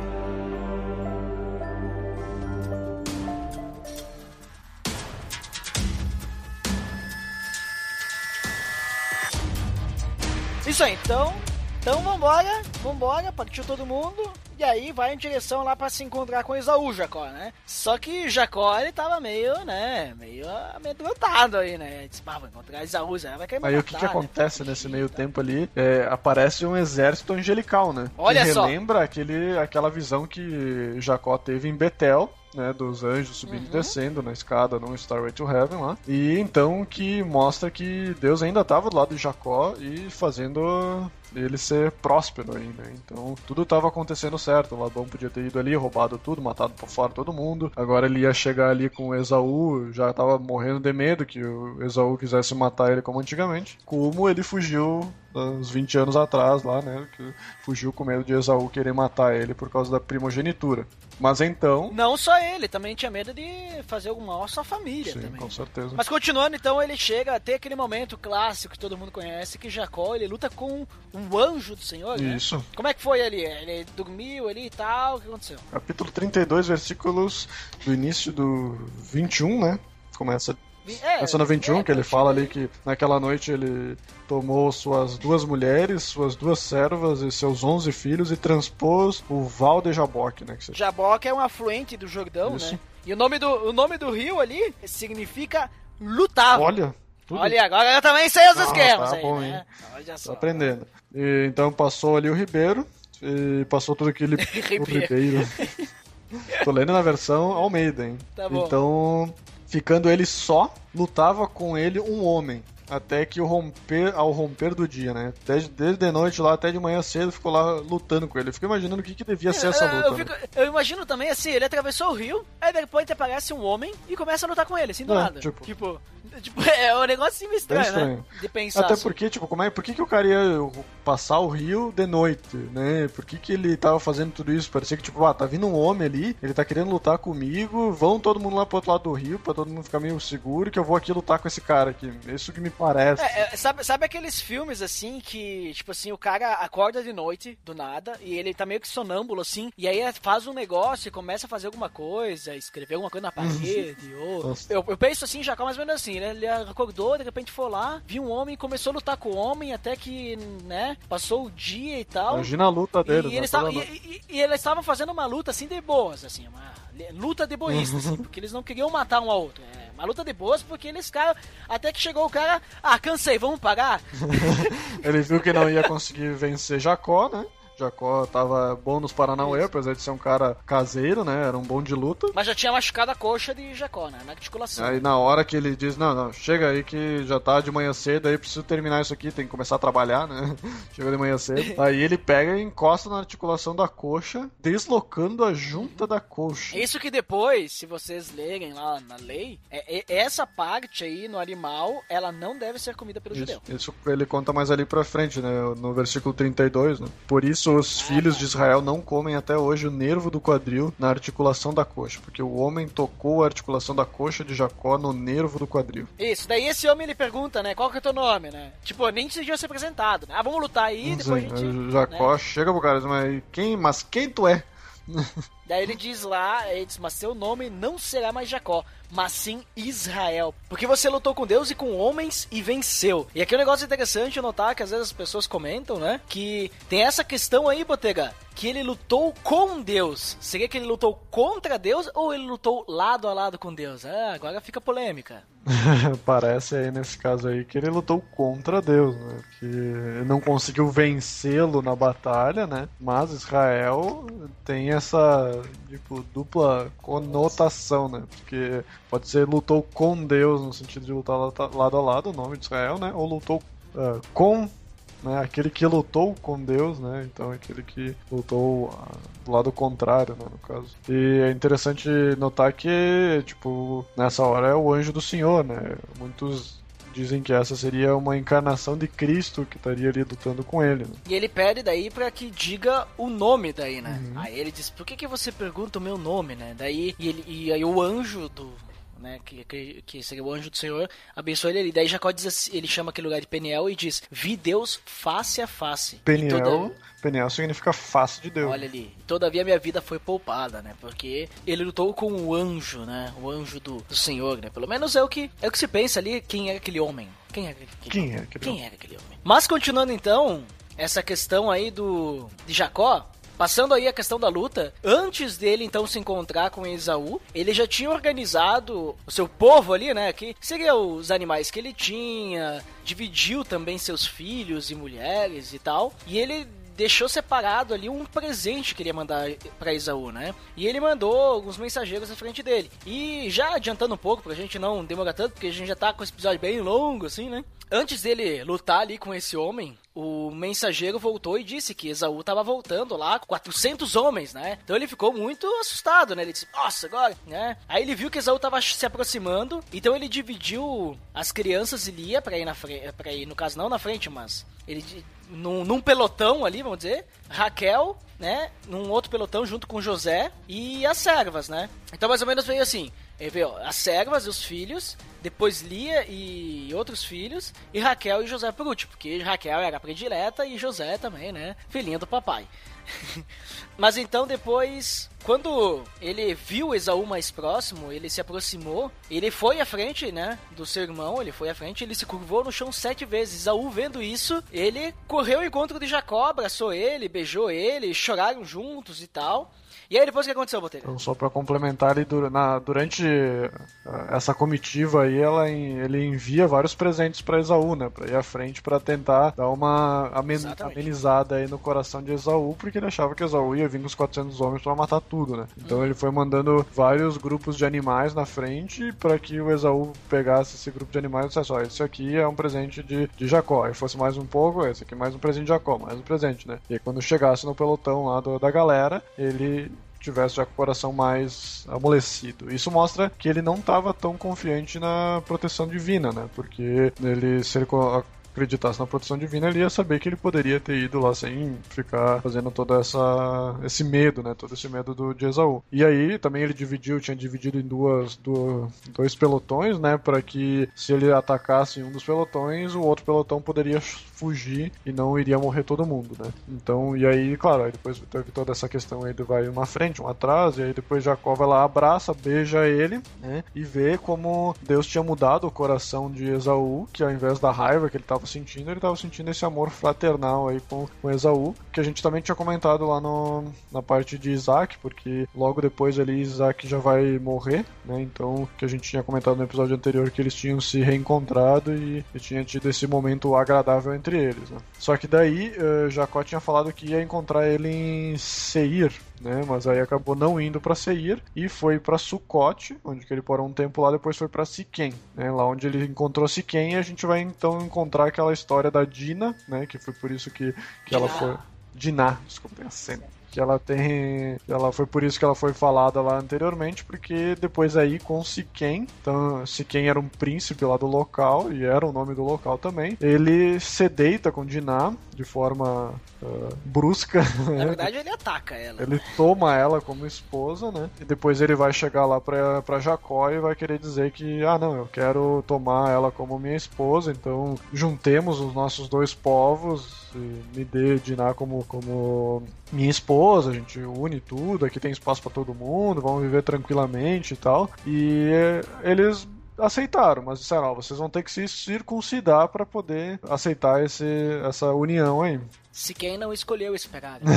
Isso aí, então. Então vambora, vambora, partiu todo mundo. E aí vai em direção lá pra se encontrar com Esaú, Jacó, né? Só que Jacó, ele tava meio, né? Meio amedrontado aí, né? Disse, pá, vou encontrar Esaú, Zé, vai querer me Aí o matar, que, que né? acontece nesse meio tempo ali? É, aparece um exército angelical, né? Olha que só. relembra aquele, aquela visão que Jacó teve em Betel, né, dos anjos subindo Uhum. e descendo na escada no Starway to Heaven lá. E então que mostra que Deus ainda estava do lado de Jacó e fazendo ele ser próspero ainda. Então tudo estava acontecendo certo. O Labão podia ter ido ali, roubado tudo, matado por fora todo mundo. Agora ele ia chegar ali com Esaú, já estava morrendo de medo que o Esaú quisesse matar ele como antigamente. Como ele fugiu uns 20 anos atrás lá, né? Que fugiu com medo de Esaú querer matar ele por causa da primogenitura. Mas então. Não só ele, também tinha medo de fazer alguma mal à sua família Sim, também. com certeza. Mas continuando, então, ele chega a ter aquele momento clássico que todo mundo conhece, que Jacó, ele luta com um anjo do Senhor, né? Isso. Como é que foi ali? Ele dormiu ali e tal, o que aconteceu? Capítulo 32, versículos do início do 21, né? Começa É, Essa no 21, é, que ele fala ali que naquela noite ele tomou suas duas mulheres, suas duas servas e seus 11 filhos e transpôs o Val de Jaboque, né? Que. Jaboque é um afluente do Jordão, Isso. né? E o nome, do, o nome do rio ali significa lutável. Olha, tudo Olha, agora eu também sei os Ah, esquemas tá aí, bom, né? Olha tô só. aprendendo. E, então passou ali o Ribeiro, e passou tudo aquele... o Ribeiro. Ribeiro. Tô lendo na versão Almeida, hein? Tá bom. Então, ficando ele só, lutava com ele um homem. Até que o romper, ao romper do dia, né? Desde, desde de noite lá até de manhã cedo ficou lá lutando com ele. Eu fico imaginando o que, que devia ser essa Eu- luta. eu, né? fico- eu imagino também assim, ele atravessou o rio, aí depois aparece um homem e começa a lutar com ele, assim do É, nada. tipo- tipo, tipo, é um negócio assim meio estranho, estranho. né? De pensar. Até assim. porque, tipo, como é, por que, que o cara ia passar o rio de noite, né? Por que, que ele tava fazendo tudo isso? Parecia que, tipo, ah, tá vindo um homem ali, ele tá querendo lutar comigo, vão todo mundo lá pro outro lado do rio, pra todo mundo ficar meio seguro, que eu vou aqui lutar com esse cara aqui. Isso que me parece. É, é, sabe, sabe aqueles filmes assim que, tipo assim, o cara acorda de noite, do nada, e ele tá meio que sonâmbulo assim, e aí faz um negócio e começa a fazer alguma coisa, escrever alguma coisa na parede, ou. Eu, eu penso assim, já mais ou menos assim? Ele acordou, de repente foi lá, viu um homem, começou a lutar com o homem, até que, né, passou o dia e tal. Imagina a luta dele, E, né? eles e, e- e eles estavam fazendo uma luta assim de boas, assim, uma luta de boístas, assim, porque eles não queriam matar um ao outro. É, uma luta de boas porque eles caras. Até que chegou o cara, ah, cansei, vamos parar? Ele viu que não ia conseguir vencer Jacó, né? Jacó tava bom nos Paranauê, apesar de ser um cara caseiro, né? Era um bom de luta. Mas já tinha machucado a coxa de Jacó, né? Na articulação. Aí na hora que ele diz, não, não, chega aí que já tá de manhã cedo, aí preciso terminar isso aqui, tem que começar a trabalhar, né? Chega de manhã cedo. Aí ele pega e encosta na articulação da coxa, deslocando a junta da coxa. Isso que depois, se vocês lerem lá na lei, é, é- essa parte aí no animal, ela não deve ser comida pelo Isso, judeu. isso ele conta mais ali pra frente, né? No versículo 32, né? Por isso os filhos de Israel não comem até hoje o nervo do quadril na articulação da coxa, porque o homem tocou a articulação da coxa de Jacó no nervo do quadril. Isso, daí esse homem ele pergunta, né? Qual que é o teu nome, né? Tipo, nem decidiu ser apresentado, né? Ah, vamos lutar aí, depois Sim, a gente. Jacó né? chega pro cara e mas quem, mas quem tu é? Daí ele diz lá, ele diz, mas seu nome não será mais Jacó, mas sim Israel. Porque você lutou com Deus e com homens e venceu. E aqui é um negócio interessante notar que às vezes as pessoas comentam, né? Que tem essa questão aí, Botega, que ele lutou com Deus. Seria que ele lutou contra Deus ou ele lutou lado a lado com Deus? Ah, agora fica polêmica. Parece aí nesse caso aí que ele lutou contra Deus, né? Que não conseguiu vencê-lo na batalha, né? Mas Israel tem essa tipo, dupla conotação, né? Porque pode ser lutou com Deus no sentido de lutar lado a lado, o nome de Israel, né? Ou lutou ah, com né, aquele que lutou com Deus, né? Então aquele que lutou ah, do lado contrário, né, no caso. E é interessante notar que, tipo, nessa hora é o anjo do Senhor, né? Muitos dizem que essa seria uma encarnação de Cristo que estaria ali lutando com ele. Né? E ele pede daí pra que diga o nome daí, né? Aí ele diz, por que, que você pergunta o meu nome, né? Daí, e, ele, e aí o anjo do... Né, que, que, que seria o anjo do Senhor, abençoa ele ali. Daí Jacó diz assim, ele chama aquele lugar de Peniel e diz: Vi Deus face a face. Peniel, toda- Peniel significa face de Deus. Olha ali, todavia minha vida foi poupada, né? Porque ele lutou com o anjo, né? O anjo do, do Senhor, né? Pelo menos é o que é o que se pensa ali, quem era aquele homem? Quem era aquele Quem é aquele Quem era aquele homem? Mas continuando então, essa questão aí do de Jacó, passando aí a questão da luta, antes dele então se encontrar com Esaú, ele já tinha organizado o seu povo ali, né, que seria os animais que ele tinha, dividiu também seus filhos e mulheres e tal, e ele deixou separado ali um presente que ele ia mandar para Esaú, né? E ele mandou alguns mensageiros na frente dele. E já adiantando um pouco, pra gente não demorar tanto, porque a gente já tá com esse episódio bem longo, assim, né? Antes dele lutar ali com esse homem, o mensageiro voltou e disse que Esaú estava voltando lá com 400 homens, né? Então ele ficou muito assustado, né? Ele disse, nossa, agora, né? Aí ele viu que Esaú estava se aproximando, então ele dividiu as crianças e Lia para ir na frente, para ir no caso não na frente, mas ele num, num pelotão ali, vamos dizer, Raquel, né, num outro pelotão junto com José e as servas, né? Então mais ou menos veio assim, ele veio as servas e os filhos, depois Lia e outros filhos, e Raquel e José por último, porque Raquel era a predileta e José também, né? Filhinha do papai. Mas então depois, quando ele viu Esaú mais próximo, ele se aproximou, ele foi à frente, né, do seu irmão, ele foi à frente, ele se curvou no chão sete vezes. Esaú vendo isso, ele correu ao encontro de Jacó, abraçou ele, beijou ele, choraram juntos e tal. E aí depois o que aconteceu, Botelho? Então, só para complementar, ele, na, durante eh, essa comitiva aí, ela, ele envia vários presentes para Esaú, né? Pra ir à frente para tentar dar uma amen, amenizada aí no coração de Esaú, porque ele achava que Esaú ia vir com os 400 homens para matar tudo, né? Então hum. ele foi mandando vários grupos de animais na frente para que o Esaú pegasse esse grupo de animais e dissesse, ó, esse aqui é um presente de, de Jacó. E fosse mais um pouco, esse aqui mais um presente de Jacó, mais um presente, né? E aí, quando chegasse no pelotão lá do, da galera, ele tivesse já com o coração mais amolecido. Isso mostra que ele não estava tão confiante na proteção divina, né? Porque ele, se ele acreditasse na proteção divina, ele ia saber que ele poderia ter ido lá sem ficar fazendo todo essa, esse medo, né? Todo esse medo do, de Esaú. E aí também ele dividiu, tinha dividido em duas, dois pelotões, né? Para que se ele atacasse um dos pelotões, o outro pelotão poderia fugir e não iria morrer todo mundo, né? Então, e aí, claro, aí depois teve toda essa questão aí do vai um na frente, um atrás, e aí depois Jacó vai lá, abraça, beija ele, né? E vê como Deus tinha mudado o coração de Esaú, que ao invés da raiva que ele estava sentindo, ele estava sentindo esse amor fraternal aí com, com Esaú, que a gente também tinha comentado lá no, na parte de Isaac, porque logo depois ali Isaac já vai morrer, né? Então, que a gente tinha comentado no episódio anterior que eles tinham se reencontrado e, e tinha tido esse momento agradável entre eles, né? Só que daí uh, Jacó tinha falado que ia encontrar ele em Seir, né? Mas aí acabou não indo para Seir e foi para Sucote, onde que ele parou um tempo lá, depois foi para Siquém, né? Lá onde ele encontrou Siquém, e a gente vai então encontrar aquela história da Dina, né? Que foi por isso que, que ela foi Diná, desculpem a cena que ela tem. Ela foi por isso que ela foi falada lá anteriormente, porque depois aí com Siquem, então Siquem era um príncipe lá do local, e era o nome do local também, ele se deita com Diná de forma uh, brusca. Na verdade, ele ataca ela. Ele toma ela como esposa, né? E depois ele vai chegar lá pra, pra Jacó e vai querer dizer que, ah, não, eu quero tomar ela como minha esposa, então juntemos os nossos dois povos me dê Diná como, como minha esposa, a gente une tudo, aqui tem espaço para todo mundo, vamos viver tranquilamente e tal. E eles aceitaram, mas disseram, ó, vocês vão ter que se circuncidar para poder aceitar esse, essa união aí. Se quem não escolheu esperar.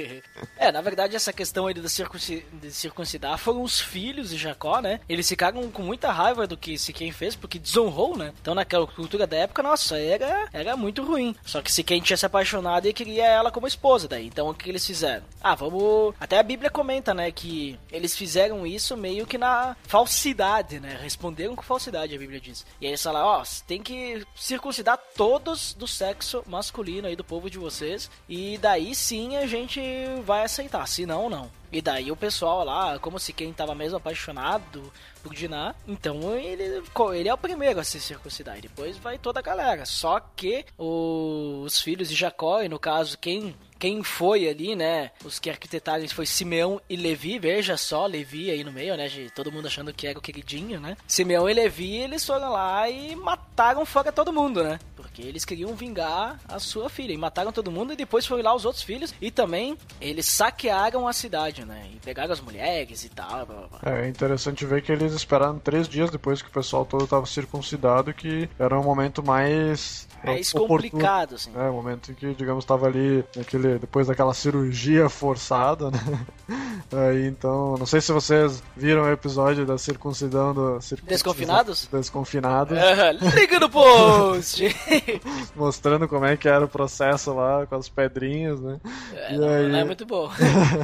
é, na verdade, essa questão aí de, de circuncidar foram os filhos de Jacó, né? Eles ficaram com muita raiva do que Siquém fez, porque desonrou, né? Então, naquela cultura da época, nossa, era, era muito ruim. Só que Siquém tinha se apaixonado e queria ela como esposa daí. Então, o que eles fizeram? Ah, vamos. Até a Bíblia comenta, né? Que eles fizeram isso meio que na falsidade, né? Responderam com falsidade, a Bíblia diz. E aí eles falaram: ó, oh, tem que circuncidar todos do sexo masculino aí do povo de vocês. E daí sim a gente vai aceitar, se não, não. E daí o pessoal lá, como se quem tava mesmo apaixonado por Diná, então ele, ele é o primeiro a se circuncidar. E depois vai toda a galera. Só que os filhos de Jacó, e no caso, quem quem foi ali, né? Os que arquitetaram foi Simeão e Levi, veja só, Levi aí no meio, né? De todo mundo achando que era o queridinho, né? Simeão e Levi, eles foram lá e mataram fora todo mundo, né? Porque eles queriam vingar a sua filha. E mataram todo mundo e depois foram lá os outros filhos. E também eles saquearam a cidade, né? E pegaram as mulheres e tal. Blá, blá. É interessante ver que eles esperaram três dias depois que o pessoal todo estava circuncidado, que era um momento mais mais complicado, assim. É, o momento em que, digamos, estava ali naquele, depois daquela cirurgia forçada, né? Aí, então, não sei se vocês viram o episódio da circuncidão do... Desconfinados? Desconfinados. Uh, liga no post! Mostrando como é que era o processo lá com as pedrinhas, né? É, não, aí... não, é muito bom.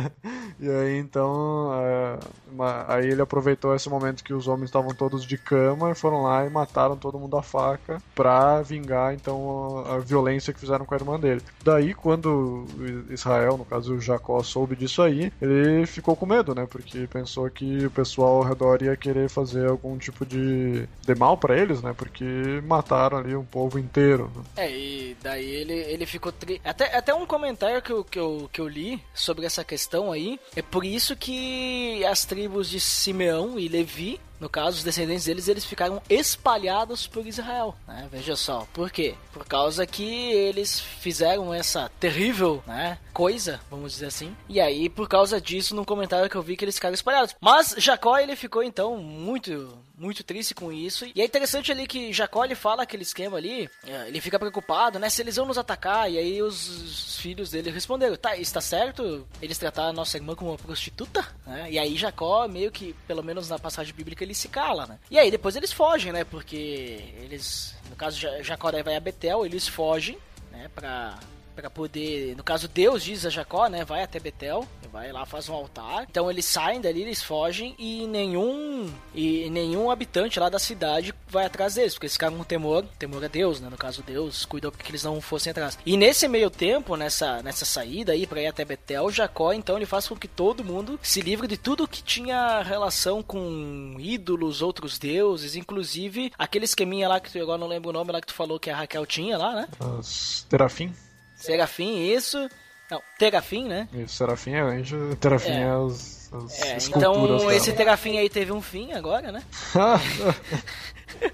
e aí então. É, uma... aí ele aproveitou esse momento que os homens estavam todos de cama e foram lá e mataram todo mundo a faca pra vingar então a, a violência que fizeram com a irmã dele. Daí, quando Israel, no caso Jacó, soube disso aí, ele ficou com medo, né? Porque pensou que o pessoal ao redor ia querer fazer algum tipo de, de mal para eles, né? Porque mataram ali um povo inteiro. Né? É, e daí ele, ele ficou. Tri... Até, até um comentário que eu, que, eu, que eu li sobre essa questão aí. É por isso que as tribos de Simeão e Levi no caso, os descendentes deles, eles ficaram espalhados por Israel, né? Veja só, por quê? Por causa que eles fizeram essa terrível, né, coisa, vamos dizer assim. E aí, por causa disso, num comentário que eu vi que eles ficaram espalhados. Mas Jacó, ele ficou então muito muito triste com isso. E é interessante ali que Jacó ele fala aquele esquema ali, é, ele fica preocupado, né? Se eles vão nos atacar. E aí os, os filhos dele responderam: Tá, está certo eles tratar a nossa irmã como uma prostituta? Né? E aí Jacó, meio que, pelo menos na passagem bíblica, ele se cala, né? E aí depois eles fogem, né? Porque eles, no caso, Jacó vai a Betel, eles fogem, né? Pra para poder, no caso Deus diz a Jacó, né, vai até Betel, vai lá faz um altar. Então eles saem dali, eles fogem e nenhum e nenhum habitante lá da cidade vai atrás deles, porque eles ficaram com temor, temor a Deus, né, no caso Deus cuidou que eles não fossem atrás. E nesse meio tempo, nessa nessa saída aí para ir até Betel, Jacó então ele faz com que todo mundo se livre de tudo que tinha relação com ídolos, outros deuses, inclusive aquele esqueminha lá que tu agora não lembro o nome lá que tu falou que a Raquel tinha lá, né? As terafim. Serafim, isso. Não, Terafim, né? Isso, Serafim é anjo, Terafim é, é as, as é, Então, dela. esse Terafim aí teve um fim agora, né?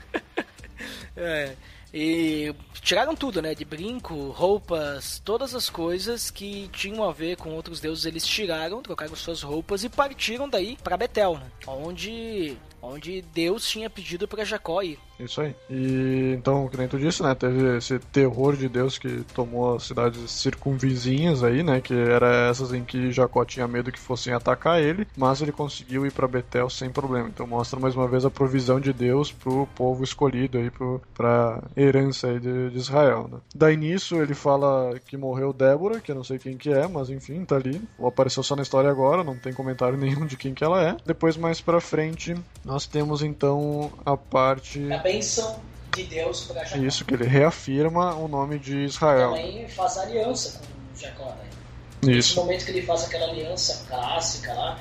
é. E tiraram tudo, né? De brinco, roupas, todas as coisas que tinham a ver com outros deuses, eles tiraram, trocaram suas roupas e partiram daí para Betel, né? Onde onde Deus tinha pedido para Jacó ir. Isso aí. E então, que nem tu disse, né? Teve esse terror de Deus que tomou as cidades circunvizinhas aí, né? Que era essas em que Jacó tinha medo que fossem atacar ele, mas ele conseguiu ir para Betel sem problema. Então mostra mais uma vez a provisão de Deus pro povo escolhido aí, pro, pra herança aí de, de Israel, né? Daí nisso ele fala que morreu Débora, que eu não sei quem que é, mas enfim, tá ali. Apareceu só na história agora, não tem comentário nenhum de quem que ela é. Depois mais pra frente nós temos então a parte. Bênção de Deus para Jacó. Isso, que ele reafirma o nome de Israel. Também faz aliança com Jacó, né? Isso. Nesse momento que ele faz aquela aliança clássica lá,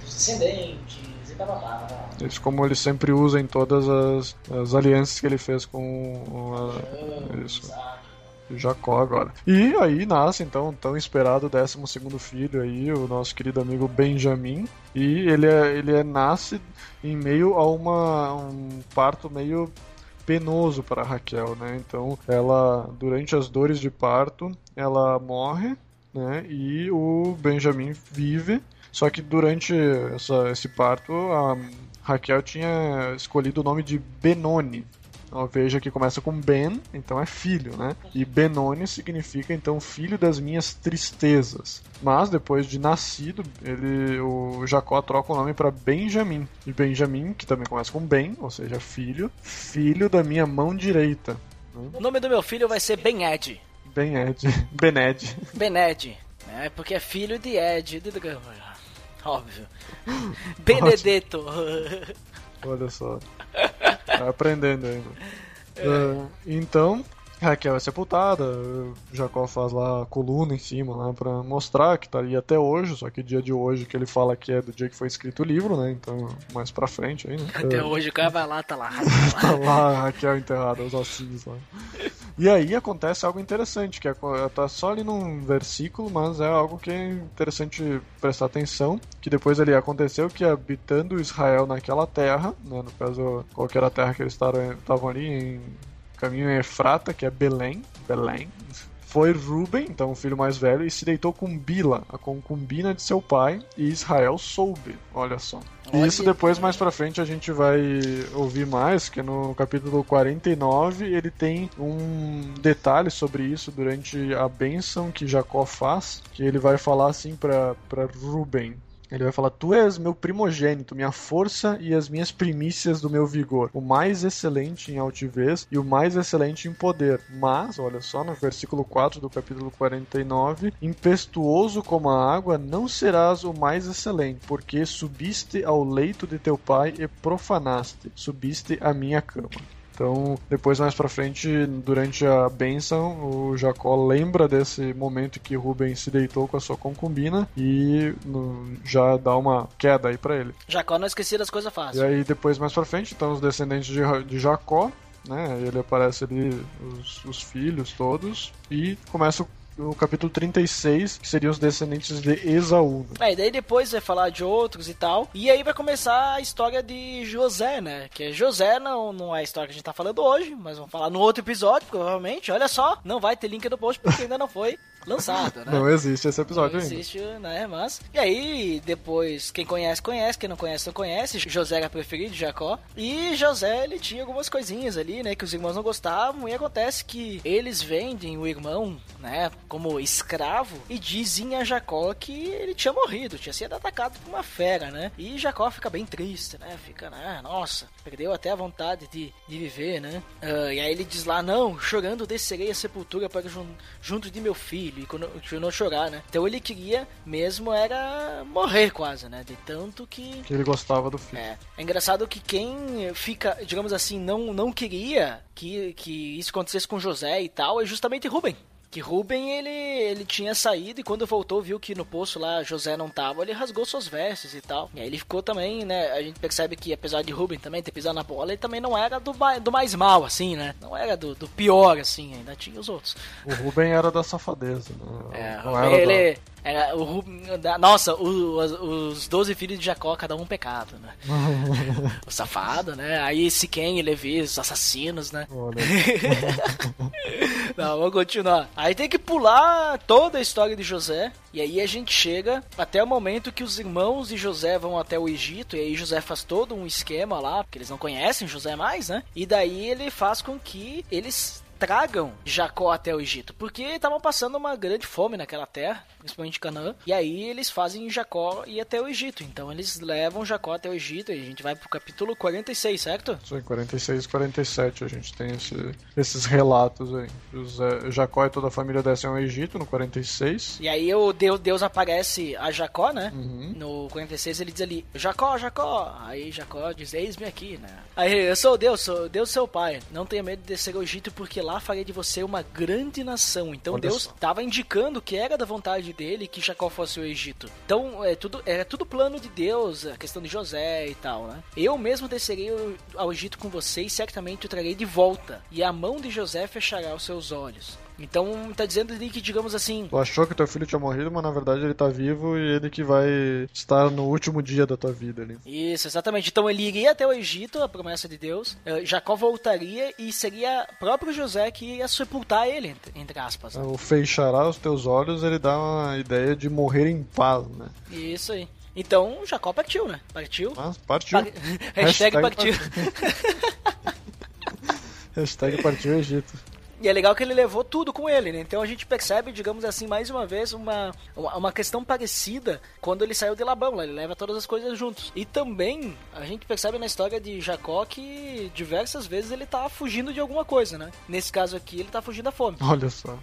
dos descendentes e blá blá blá. Isso, como ele sempre usa em todas as, as alianças que ele fez com. A... Isso. Exato. Jacó agora. E aí nasce então tão esperado 12 filho aí, o nosso querido amigo Benjamin. E ele é, ele é, nasce em meio a uma, um parto meio penoso para Raquel, né? Então, ela durante as dores de parto, ela morre, né? E o Benjamin vive. Só que durante essa, esse parto, a Raquel tinha escolhido o nome de Benoni, veja que começa com Ben, então é filho, né? E Benoni significa então filho das minhas tristezas. Mas depois de nascido, ele, o Jacó troca o nome para Benjamim. E Benjamim, que também começa com Ben, ou seja, filho, filho da minha mão direita. O nome do meu filho vai ser Ben Ed. Ben Ed. Bened. Bened. É, porque é filho de Ed. Óbvio. Benedetto. Olha só. Tá aprendendo ainda. É. Uh, então, Raquel é sepultada, Jacó faz lá a coluna em cima lá para mostrar que tá ali até hoje, só que dia de hoje que ele fala que é do dia que foi escrito o livro, né? Então, mais pra frente aí, né? Até é. hoje o cara vai lá, tá lá. tá lá, Raquel enterrada, os ossinhos lá. E aí acontece algo interessante, que é, tá só ali num versículo, mas é algo que é interessante prestar atenção, que depois ali aconteceu que habitando Israel naquela terra, né, no caso, qual era a terra que eles estavam ali em caminho em Efrata, que é Belém, Belém, foi Ruben, então o filho mais velho, e se deitou com Bila, a concubina de seu pai, e Israel soube. Olha só. E isso depois, mais pra frente, a gente vai ouvir mais, que no capítulo 49 ele tem um detalhe sobre isso durante a bênção que Jacó faz, que ele vai falar assim para Ruben. Ele vai falar: Tu és meu primogênito, minha força e as minhas primícias do meu vigor, o mais excelente em altivez e o mais excelente em poder. Mas, olha só, no versículo 4 do capítulo 49, impetuoso como a água, não serás o mais excelente, porque subiste ao leito de teu pai e profanaste, subiste a minha cama. Então, depois mais pra frente, durante a bênção, o Jacó lembra desse momento que Rubem se deitou com a sua concubina e no, já dá uma queda aí pra ele. Jacó não esquecia das coisas E fáceis. aí depois mais pra frente, então os descendentes de, de Jacó, né? Ele aparece ali os, os filhos todos e começa o, capítulo 36, que seriam os descendentes de Esaú. É, e daí depois vai falar de outros e tal. E aí vai começar a história de José, né? Que José não, não é a história que a gente tá falando hoje, mas vamos falar no outro episódio, provavelmente. Olha só, não vai ter link no post porque ainda não foi lançado, né? Não existe esse episódio Não ainda. existe, né? Mas. E aí, depois, quem conhece, conhece, quem não conhece, não conhece. José era preferido de Jacó. E José, ele tinha algumas coisinhas ali, né? Que os irmãos não gostavam. E acontece que eles vendem o irmão, né? Como escravo. E dizem a Jacó que ele tinha morrido, tinha sido atacado por uma fera, né? E Jacó fica bem triste, né? Fica, né? Nossa, perdeu até a vontade de, de viver, né? Ah, e aí ele diz lá: Não, chorando descerei a sepultura para jun- junto de meu filho. E quando eu não chorar, né? Então ele queria mesmo era morrer quase, né? De tanto que. Que ele gostava do filho. É. é engraçado que quem fica, digamos assim, não, não queria que, que isso acontecesse com José e tal é justamente Rubem. Que Rubem, ele, ele tinha saído e quando voltou viu que no poço lá José não tava, ele rasgou suas vestes e tal. E aí ele ficou também, né? A gente percebe que apesar de Rubem também ter pisado na bola, ele também não era do, do mais mal, assim, né? Não era do, do pior, assim, ainda tinha os outros. O Rubem era da safadeza, né? É, Não era ele. Era o Rubem. da- Nossa, o- os, os 12 filhos de Jacó, cada um pecado, né? o safado, né? Aí Siquém e Levi, os assassinos, né? da... Olha, Não, vamos continuar. Aí tem que pular toda a história de José. E aí a gente chega até o momento que os irmãos de José vão até o Egito. E aí José faz todo um esquema lá, porque eles não conhecem José mais, né? E daí ele faz com que eles tragam Jacó até o Egito, porque estavam passando uma grande fome naquela terra, principalmente Canaã, e aí eles fazem Jacó ir até o Egito. Então eles levam Jacó até o Egito e a gente vai pro capítulo 46, certo? Aí, 46 e 47 a gente tem esse- esses relatos aí. José, Jacó e toda a família descem ao Egito no 46. E aí o Deus, Deus aparece a Jacó, né? Uhum. No 46 ele diz ali, Jacó, Jacó. Aí Jacó diz, eis-me aqui, né? Aí eu sou Deus, sou Deus seu pai. Não tenha medo de descer ao Egito, porque lá farei de você uma grande nação. Então Olha Deus estava indicando que era da vontade dele que Jacó fosse o Egito. Então é tudo, é tudo plano de Deus, a questão de José e tal, né? Eu mesmo descerei ao- ao Egito com você e certamente o trarei de volta. E a mão de José fechará os seus olhos. Então tá dizendo ali que, digamos assim, Tu achou que teu filho tinha morrido, mas na verdade ele tá vivo e ele que vai estar no último dia da tua vida ali. Isso, exatamente. Então ele iria até o Egito, a promessa de Deus. Eh, Jacó voltaria e seria próprio José que ia sepultar ele, entre, aspas. né? O fechará os teus olhos, ele dá uma ideia de morrer em paz, né? Isso aí. Então Jacó partiu, né? Partiu. Mas partiu. Pa- Hashtag partiu. Hashtag partiu Egito. E é legal que ele levou tudo com ele, né? Então a gente percebe, digamos assim, mais uma vez, uma, uma, questão parecida quando ele saiu de Labão, lá ele leva todas as coisas juntos. E também a gente percebe na história de Jacó que diversas vezes ele tá fugindo de alguma coisa, né? Nesse caso aqui, ele tá fugindo da fome. Olha só.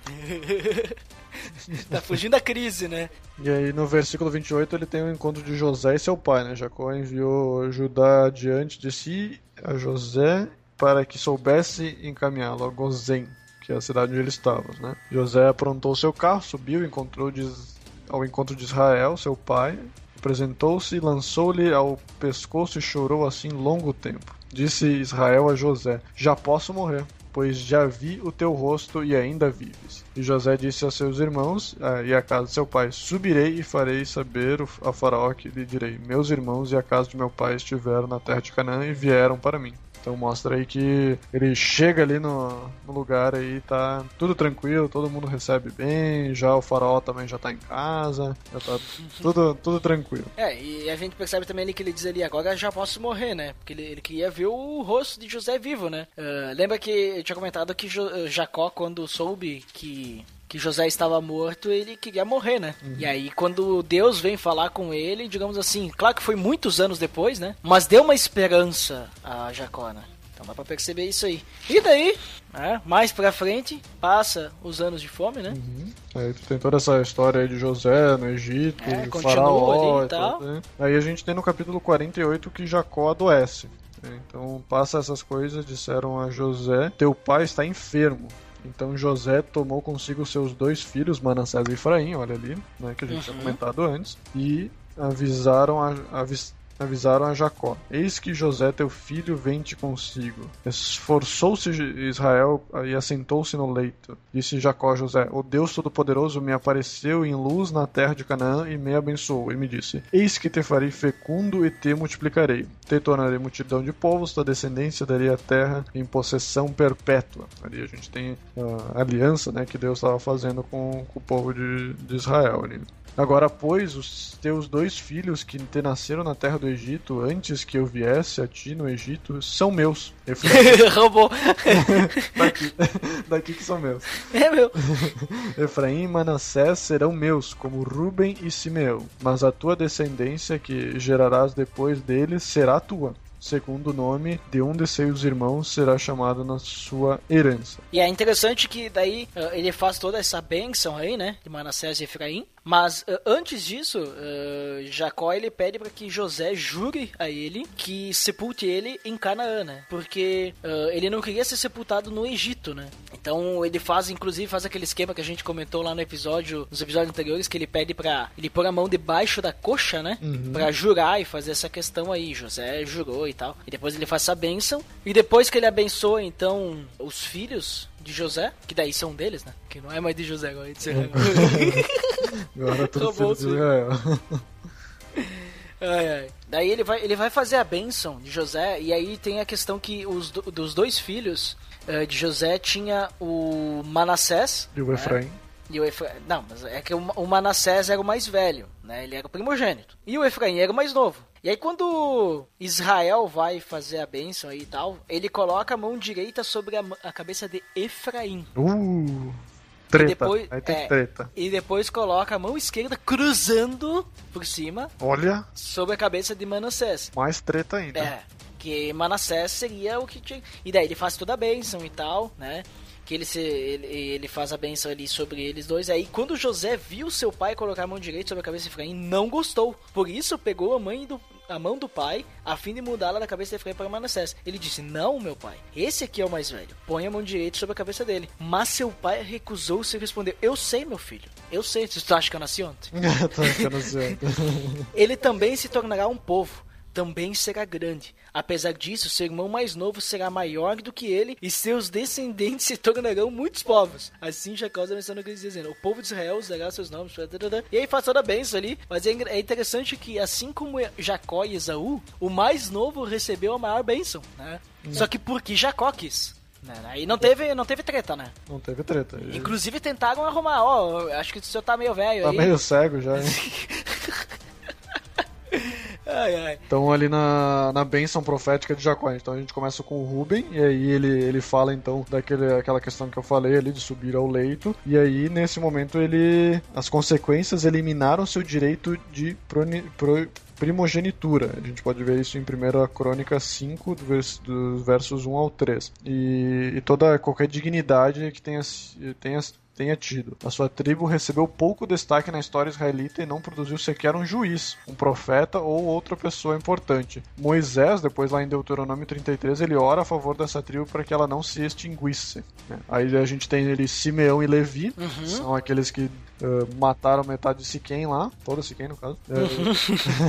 tá fugindo da crise, né? E aí no versículo 28 ele tem o encontro de José e seu pai, né? Jacó enviou Judá diante de si a José para que soubesse encaminhá-lo a Gozém, que é a cidade onde ele estava, né? José aprontou seu carro, subiu, encontrou ao encontro de Israel, seu pai, apresentou-se, lançou-lhe ao pescoço e chorou assim longo tempo. Disse Israel a José: Já posso morrer, pois já vi o teu rosto e ainda vives. E José disse a seus irmãos ah, e à casa de seu pai: Subirei e farei saber a Faraó que lhe direi: Meus irmãos e a casa de meu pai estiveram na terra de Canaã e vieram para mim. Então mostra aí que ele chega ali no, no lugar aí, tá tudo tranquilo, todo mundo recebe bem, já o faraó também já tá em casa, já tá tudo, tudo tranquilo. É, e a gente percebe também ali que ele diz ali, agora já posso morrer, né? Porque ele, ele queria ver o rosto de José vivo, né? Uh, lembra que eu tinha comentado que jo eh, Jacó, quando soube que que José estava morto, ele queria morrer, né? Uhum. E aí, quando Deus vem falar com ele, digamos assim, claro que foi muitos anos depois, né? Mas deu uma esperança a Jacó, né? Então dá pra perceber isso aí. E daí, né, mais pra frente, passa os anos de fome, né? Uhum. Aí tem toda essa história aí de José no Egito, é, faraó e tal. Né? Aí a gente tem no capítulo 48 que Jacó adoece. Então passa essas coisas, disseram a José, teu pai está enfermo. Então José tomou consigo seus dois filhos, Manassés e Efraim, olha ali, né, que a gente uhum. tinha comentado antes, e avisaram a, avis, avisaram a Jacó: Eis que José teu filho vem-te consigo. Esforçou-se Israel e assentou-se no leito. Disse Jacó a José: O Deus Todo-Poderoso me apareceu em luz na terra de Canaã e me abençoou. E me disse: Eis que te farei fecundo e te multiplicarei. Te tornarei multidão de povos, tua descendência darei a terra em possessão perpétua. Ali a gente tem a aliança né, que Deus estava fazendo com, com, o povo de, de Israel. Ali. Agora, pois, os teus dois filhos que te nasceram na terra do Egito, antes que eu viesse a ti no Egito, são meus. Roubou. daqui, daqui que são meus. É meu. Efraim e Manassés serão meus, como Ruben e Simeão. Mas a tua descendência, que gerarás depois deles, será tua segundo o nome de um de seus irmãos será chamado na sua herança. E é interessante que daí eh, ele faz toda essa bênção aí, né, de Manassés e Efraim, mas uh, antes disso, uh, Jacó ele pede para que José jure a ele que sepulte ele em Canaã, né? Porque uh, ele não queria ser sepultado no Egito, né? Então ele faz, inclusive, faz aquele esquema que a gente comentou lá no episódio, nos episódios anteriores, que ele pede para ele pôr a mão debaixo da coxa, né? Uhum. Para jurar e fazer essa questão aí. José jurou e tal. E depois ele faz essa bênção. E depois que ele abençoa, então, os filhos de José, que daí são deles, né? Que não é mais de José, agora é de Israel. agora é tudo filho de Israel. Ai, ai. Daí ele vai, ele vai fazer a bênção de José, e aí tem a questão que os dos dois filhos de José tinha o Manassés. E o Efraim. Né? E o Efraim. Não, mas é que o Manassés era o mais velho, né? Ele era o primogênito. E o Efraim era o mais novo. E aí quando Israel vai fazer a bênção aí e tal, ele coloca a mão direita sobre a, a cabeça de Efraim. Uh! Treta. E depois, aí tem é, treta. E depois coloca a mão esquerda cruzando por cima. Olha. Sobre a cabeça de Manassés. Mais treta ainda. É. Que Manassés seria o que tinha. E daí ele faz toda a bênção e tal, né? que ele, se, ele, ele faz a benção ali sobre eles dois. Aí quando José viu seu pai colocar a mão direita sobre a cabeça de Efraim, não gostou. Por isso pegou a mãe do a mão do pai a fim de mudá-la da cabeça de Efraim para Manassés. Ele disse: Não, meu pai, esse aqui é o mais velho. Põe a mão direita sobre a cabeça dele. Mas seu pai recusou-se e respondeu: Eu sei, meu filho. Eu sei. Você acha que eu nasci ontem? eu nasci ontem. Ele também se tornará um povo também será grande. Apesar disso, seu irmão mais novo será maior do que ele, e seus descendentes se tornarão muitos povos. Assim Jacó mencionou que eles dizendo: O povo de Israel usará seus nomes. E aí faz toda a benção ali. Mas é, é interessante que, assim como Jacó e Esaú, o mais novo recebeu a maior bênção, né? Hum. Só que porque Jacó quis. Né? Aí não teve, não teve treta, né? Não teve treta. Inclusive tentaram arrumar, ó, oh, acho que o senhor tá meio velho tá aí. Tá meio cego já, hein? Ai, ai. Então ali na, na bênção profética de Jacó. Então a gente começa com o Ruben, e aí ele, ele fala então daquele, aquela questão que eu falei ali de subir ao leito. E aí nesse momento ele. As consequências eliminaram seu direito de pro, primogenitura. A gente pode ver isso em 1 Crônica 5, dos versos 1 ao 3. E, e toda qualquer dignidade que tenha, tenha tenha tido. A sua tribo recebeu pouco destaque na história israelita e não produziu sequer um juiz, um profeta ou outra pessoa importante. Moisés, depois lá em Deuteronômio 33, ele ora a favor dessa tribo para que ela não se extinguisse. Né? Aí a gente tem ele Simeão e Levi, uhum. são aqueles que Uh, mataram metade de Siquém lá, toda Siquém no caso. Uhum.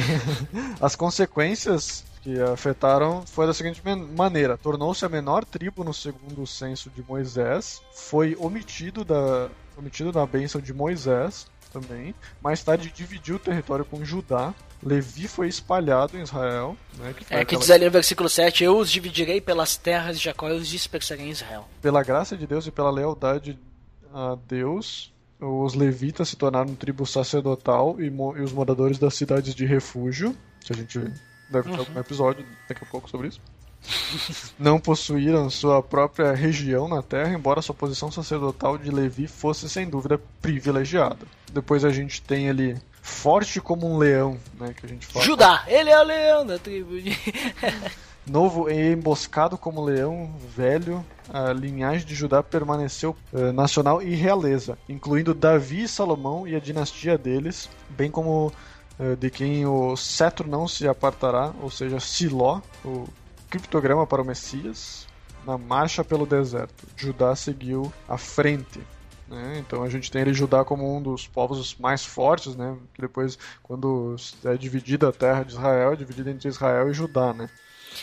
As consequências que afetaram foi da seguinte maneira: tornou-se a menor tribo no segundo censo de Moisés, foi omitido da omitido da bênção de Moisés também. Mais tarde dividiu o território com Judá. Levi foi espalhado em Israel. Né, que é, que aquela... diz ali no versículo 7, eu os dividirei pelas terras de Jacó e os dispersarei em Israel. Pela graça de Deus e pela lealdade a Deus, os levitas se tornaram tribo sacerdotal e, e os moradores das cidades de refúgio, que a gente Deve ter algum episódio daqui a pouco sobre isso. Não possuíram sua própria região na terra, embora sua posição sacerdotal de Levi fosse sem dúvida privilegiada. Depois a gente tem ali forte como um leão, né, que a gente fala. Judá, ele é o leão da tribo de... Novo e emboscado como leão velho, a linhagem de Judá permaneceu eh, nacional e realeza, incluindo Davi e Salomão e a dinastia deles, bem como de quem o cetro não se apartará, ou seja, Siló, o criptograma para o Messias, na marcha pelo deserto. Judá seguiu à frente. Né? Então a gente tem ele Judá como um dos povos mais fortes, né? Que depois, quando é dividida a terra de Israel, é dividida entre Israel e Judá, né?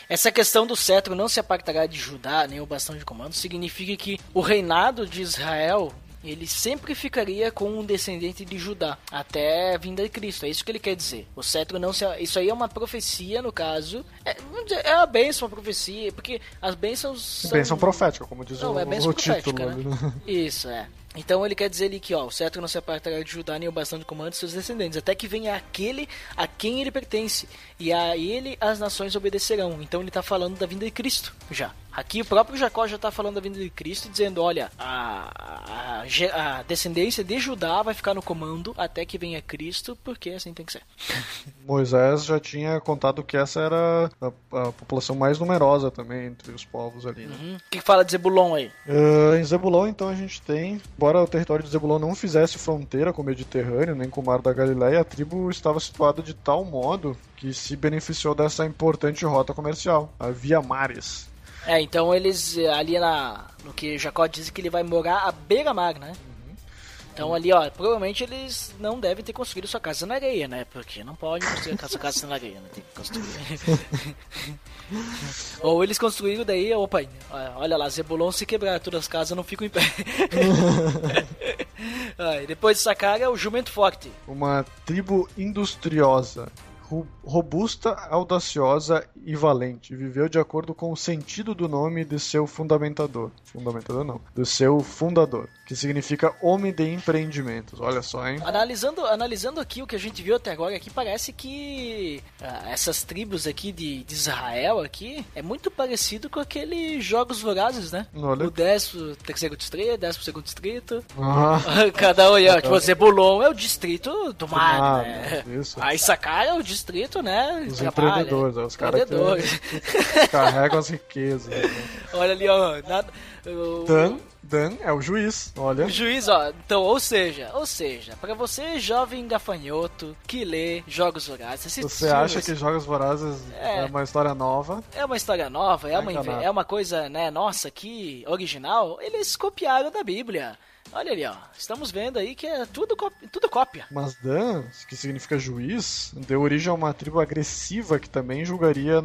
Essa questão do cetro não se apartará de Judá, nem o bastão de comando, significa que o reinado de Israel ele sempre ficaria com um descendente de Judá até a vinda de Cristo. É isso que ele quer dizer. O cetro não se. Isso aí é uma profecia, no caso. É, é a bênção, a profecia, porque as bênçãos. São... Bênção profética, como diz não, o, é bênção o título. né? né? Isso, é. Então ele quer dizer ali que ó, o cetro não se apartará de Judá nem o bastão de comando de seus descendentes, até que venha aquele a quem ele pertence, e a ele as nações obedecerão. Então ele está falando da vinda de Cristo já. Aqui o próprio Jacó já está falando da vinda de Cristo, dizendo: olha, a, a, a descendência de Judá vai ficar no comando até que venha Cristo, porque assim tem que ser. Moisés já tinha contado que essa era a, a população mais numerosa também entre os povos ali. Né? Uhum. O que, fala de Zebulon aí? Ah, em Zebulon, então, a gente tem, embora o território de Zebulon não fizesse fronteira com o Mediterrâneo, nem com o Mar da Galileia, a tribo estava situada de tal modo que se beneficiou dessa importante rota comercial, a Via Mares. É, então eles eh, ali na no que Jacó diz que ele vai morar à beira-mar, né? Então ali, ó, provavelmente eles não devem ter construído sua casa na areia, né? Porque não pode construir a sua casa na areia, né? Tem que construir. Ou eles construíram daí, opa, olha lá, Zebulon se quebrar, todas as casas não ficam em pé. Ah, depois dessa cara é o jumento forte. Uma tribo industriosa, robusta, audaciosa e valente. Viveu de acordo com o sentido do nome de seu fundamentador. Fundamentador não, do seu fundador, que significa homem de empreendimentos. Olha só, hein? Analisando, analisando aqui o que a gente viu até agora aqui, parece que ah, essas tribos aqui de, de Israel aqui é muito parecido com aqueles jogos vorazes, né? Olha. O 10 terceiro distrito, 10 segundo distrito. Ah, Cada um, é, tipo, Zebulon é o distrito do mar, mar, né? isso. Aí Sacar é o distrito, né? os trabalha. empreendedores, é os caras que carregam as riquezas. né? Olha ali, ó. Nada, o- Dan, Dan é o juiz, olha. O juiz, ó, então, ou seja, ou seja, pra você jovem gafanhoto que lê jogos vorazes, Você acha que Jogos Vorazes É. é, uma história nova? É uma história nova, é Tá uma, enganado. é uma coisa, né, nossa, que original. Eles copiaram da Bíblia. Olha ali, ó. Estamos vendo aí que é tudo, cópia- tudo cópia. Mas Dan, que significa juiz, deu origem a uma tribo agressiva que também julgaria,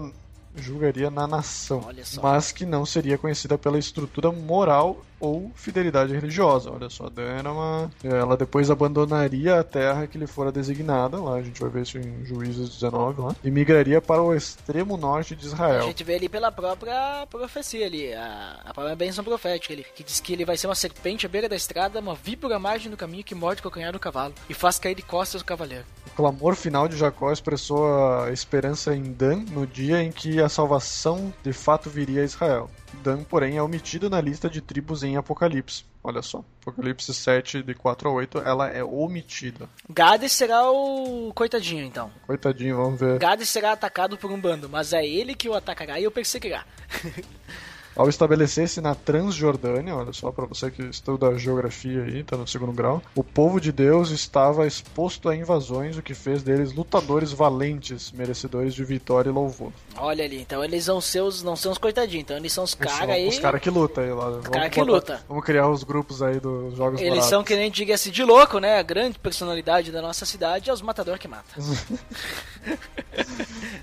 julgaria na nação, mas que não seria conhecida pela estrutura moral ou fidelidade religiosa. Olha só, Dan era uma. Ela depois abandonaria a terra que lhe fora designada, lá a gente vai ver isso em Juízes 19 lá, e migraria para o extremo norte de A Israel. gente vê ali pela própria profecia ali, a, a própria bênção profética ali, que diz que ele vai ser uma serpente à beira da estrada, uma víbora à margem do caminho que morde o calcanhar do cavalo e faz cair de costas o cavaleiro. O clamor final de Jacó expressou a esperança em Dan no dia em que a salvação de fato viria a Israel. Dan, porém, é omitido na lista de tribos em Apocalipse. Olha só, Apocalipse 7, de 4 a 8, ela é omitida. Gades será o coitadinho, então. Coitadinho, vamos ver. Gades será atacado por um bando, mas é ele que o atacará e o perseguirá. Ao estabelecer-se na Transjordânia, olha só, para você que estuda geografia aí, tá no segundo grau, o povo de Deus estava exposto a invasões, o que fez deles lutadores valentes, merecedores de vitória e louvor. Olha ali, então eles são seus, não são os coitadinhos, então eles são os caras aí. Os caras que lutam aí lá. Os cara que luta. Vamos criar os grupos aí dos jogos Eles Vorazes. são, que nem diga-se, de louco, né? A grande personalidade da nossa cidade é os matadores que matam.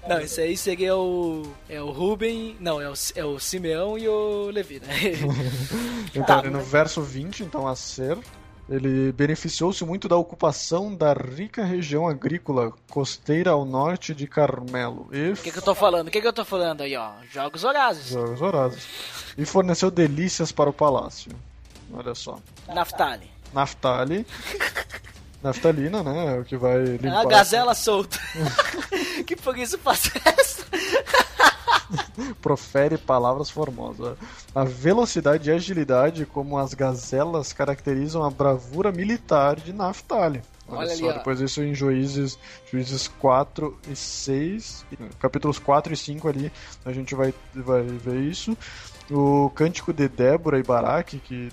não, esse aí seria o. É o Ruben. Não, é o, é o Simeão e o Levi, né? Então, Tá, ali no verso 20, então, a ser, ele beneficiou-se muito da ocupação da rica região agrícola costeira ao norte de Carmelo e O que, que eu tô falando? O que, que eu tô falando aí, ó? Jogos Horazes. Jogos Vorazes. E forneceu delícias para o palácio. Olha só. Naftali. Naftali. naftalina, né? É o que vai É limpar. uma gazela solta. que por isso faz essa. Profere palavras formosas. A velocidade e agilidade como as gazelas caracterizam a bravura militar de Naphtali. Olha, Olha ali, só, ó. depois isso em Juízes, Juízes 4 e 6, capítulos 4 e 5 ali, a gente vai, vai ver isso. O Cântico de Débora e Baraque, que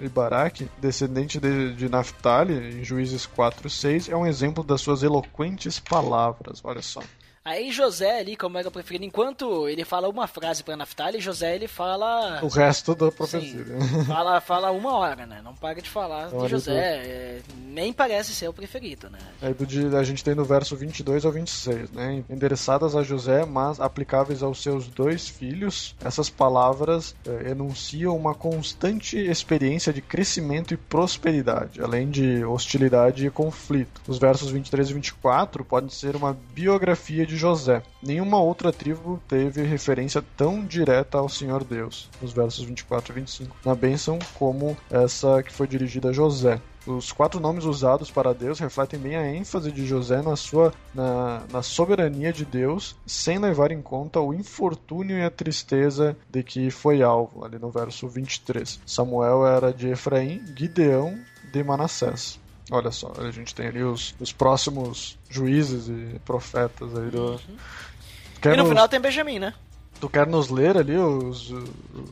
e Baraque, descendente de, de Naphtali, em Juízes 4 e 6, é um exemplo das suas eloquentes palavras, olha só. Aí José ali, como era o preferido, enquanto ele fala uma frase pra Naftali, José ele fala. O resto da Sim, profecia. fala, fala uma hora, né? Não para de falar Então, de José. do- é, nem parece ser o preferido, né? Aí do de- a gente tem no verso 22 ao 26, né? Endereçadas a José, mas aplicáveis aos seus dois filhos, essas palavras eh, enunciam uma constante experiência de crescimento e prosperidade, além de hostilidade e conflito. Os versos 23 e 24 podem ser uma biografia de José. Nenhuma outra tribo teve referência tão direta ao Senhor Deus, nos versos 24 e 25, na bênção como essa que foi dirigida a José. Os quatro nomes usados para Deus refletem bem a ênfase de José na sua na, na soberania de Deus, sem levar em conta o infortúnio e a tristeza de que foi alvo, ali no verso 23. Samuel era de Efraim, Gideão de Manassés. Olha só, a gente tem ali os, os próximos juízes e profetas aí do. Quer e no final tem Benjamin, né? Tu quer nos ler ali os,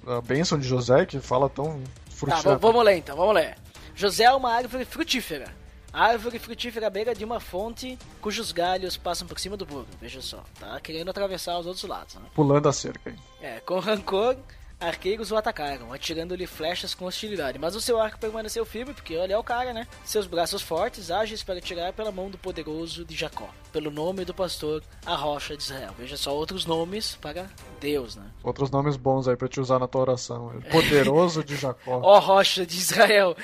a bênção de José, que fala tão Tá, frutífero? v- vamos ler então, vamos ler. José é uma árvore frutífera. Árvore frutífera à beira de uma fonte cujos galhos passam por cima do burro. Veja só, tá querendo atravessar os outros lados, né? Pulando a cerca aí. É, com rancor, arqueiros o atacaram, atirando-lhe flechas com hostilidade. Mas o seu arco permaneceu firme, porque olha é o cara, né? Seus braços fortes, ágeis para tirar pela mão do poderoso de Jacó. Pelo nome do pastor, a rocha de Israel. Veja só outros nomes para Deus, né? Outros nomes bons aí pra te usar na tua oração. Poderoso de Jacó. Ó rocha de Israel,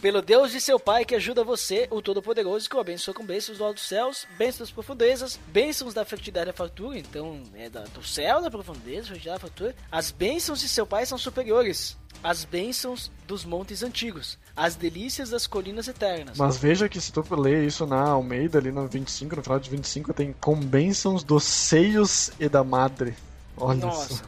pelo Deus de seu pai que ajuda você, o Todo-Poderoso, que o abençoa com bênçãos do alto dos céus, bênçãos das profundezas, bênçãos da fertilidade da fartura, então é da- do céu, da profundeza, fertilidade da fartura. As bênçãos de seu pai são superiores às bênçãos dos montes antigos, às delícias das colinas eternas. Mas veja que se tu ler isso na Almeida, ali no 25, no final de 25, tem com bênçãos dos seios e da madre. Olha Nossa. só.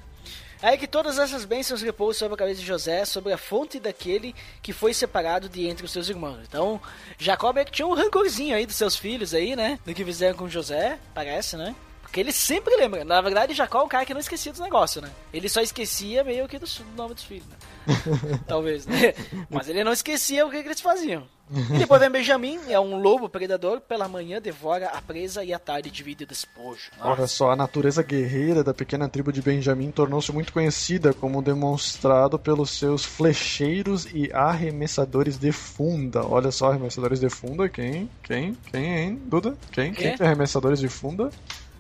Aí que todas essas bênçãos repousam sobre a cabeça de José, sobre a fonte daquele que foi separado de entre os seus irmãos. Então, Jacob é que tinha um rancorzinho aí dos seus filhos aí, né? Do que fizeram com José, parece, né? Porque ele sempre lembra. Na verdade, Jacó é um cara que não esquecia dos negócios, né? Ele só esquecia meio que do do nome dos filhos, né? Talvez, né? Mas ele não esquecia o que, que eles faziam. E depois vem Benjamim, é um lobo predador, pela manhã devora a presa e à tarde divide o despojo. Olha só, a natureza guerreira da pequena tribo de Benjamim tornou-se muito conhecida, como demonstrado pelos seus flecheiros e arremessadores de funda. Olha só, arremessadores de funda, quem? Quem? Quem, hein, Duda? Quem? Quê? Quem que é arremessadores de funda?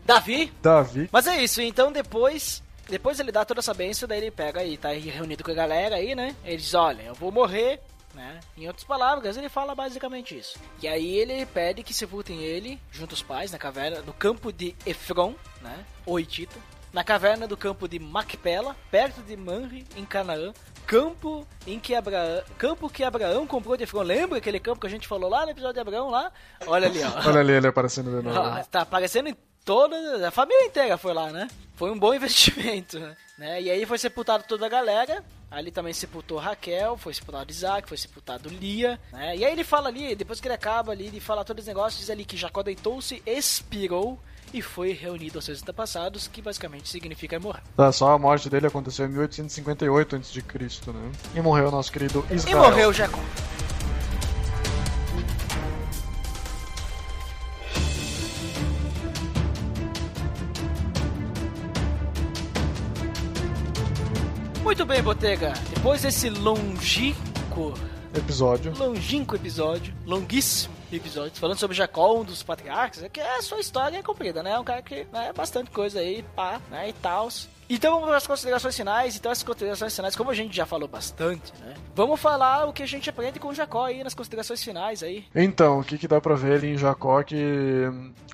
Davi, Davi. Mas é isso, então depois. Depois ele dá toda essa benção, daí ele pega e tá aí reunido com a galera aí, né? Ele diz, olha, eu vou morrer, né? Em outras palavras, ele fala basicamente isso. E aí ele pede que sepultem ele, junto aos pais, na caverna, no campo de Efron, né? O Hitita. Na caverna do campo de Macpela, perto de Manre, em Canaã. Campo em que Abraão, campo que Abraão comprou de Efron. Lembra aquele campo que a gente falou lá no episódio de Abraão lá? Olha ali, ó. Olha ali ele aparecendo de novo. Ah, tá aparecendo em toda. A família inteira foi lá, né? Foi um bom investimento, né? E aí foi sepultado toda a galera. Ali também sepultou Raquel, foi sepultado Isaac, foi sepultado Lia, né? E aí ele fala ali, depois que ele acaba ali de falar todos os negócios, diz ali que Jacó deitou-se, expirou e foi reunido aos seus antepassados, que basicamente significa morrer. Tá, só a morte dele aconteceu em 1858 a.C., né? E morreu o nosso querido E Israel. morreu Jacó. Muito bem, Botega. Depois desse longínquo, Episódio. longínquo episódio, longuíssimo episódio, falando sobre Jacó, um dos patriarcas, é que a sua história é comprida, né? É um cara que né, é bastante coisa aí, pá, né, e tal. Então vamos para as considerações finais. Então, as considerações finais, como a gente já falou bastante, né? Vamos falar o que a gente aprende com Jacó aí nas considerações finais aí. Então, o que, que dá pra ver ali em Jacó que,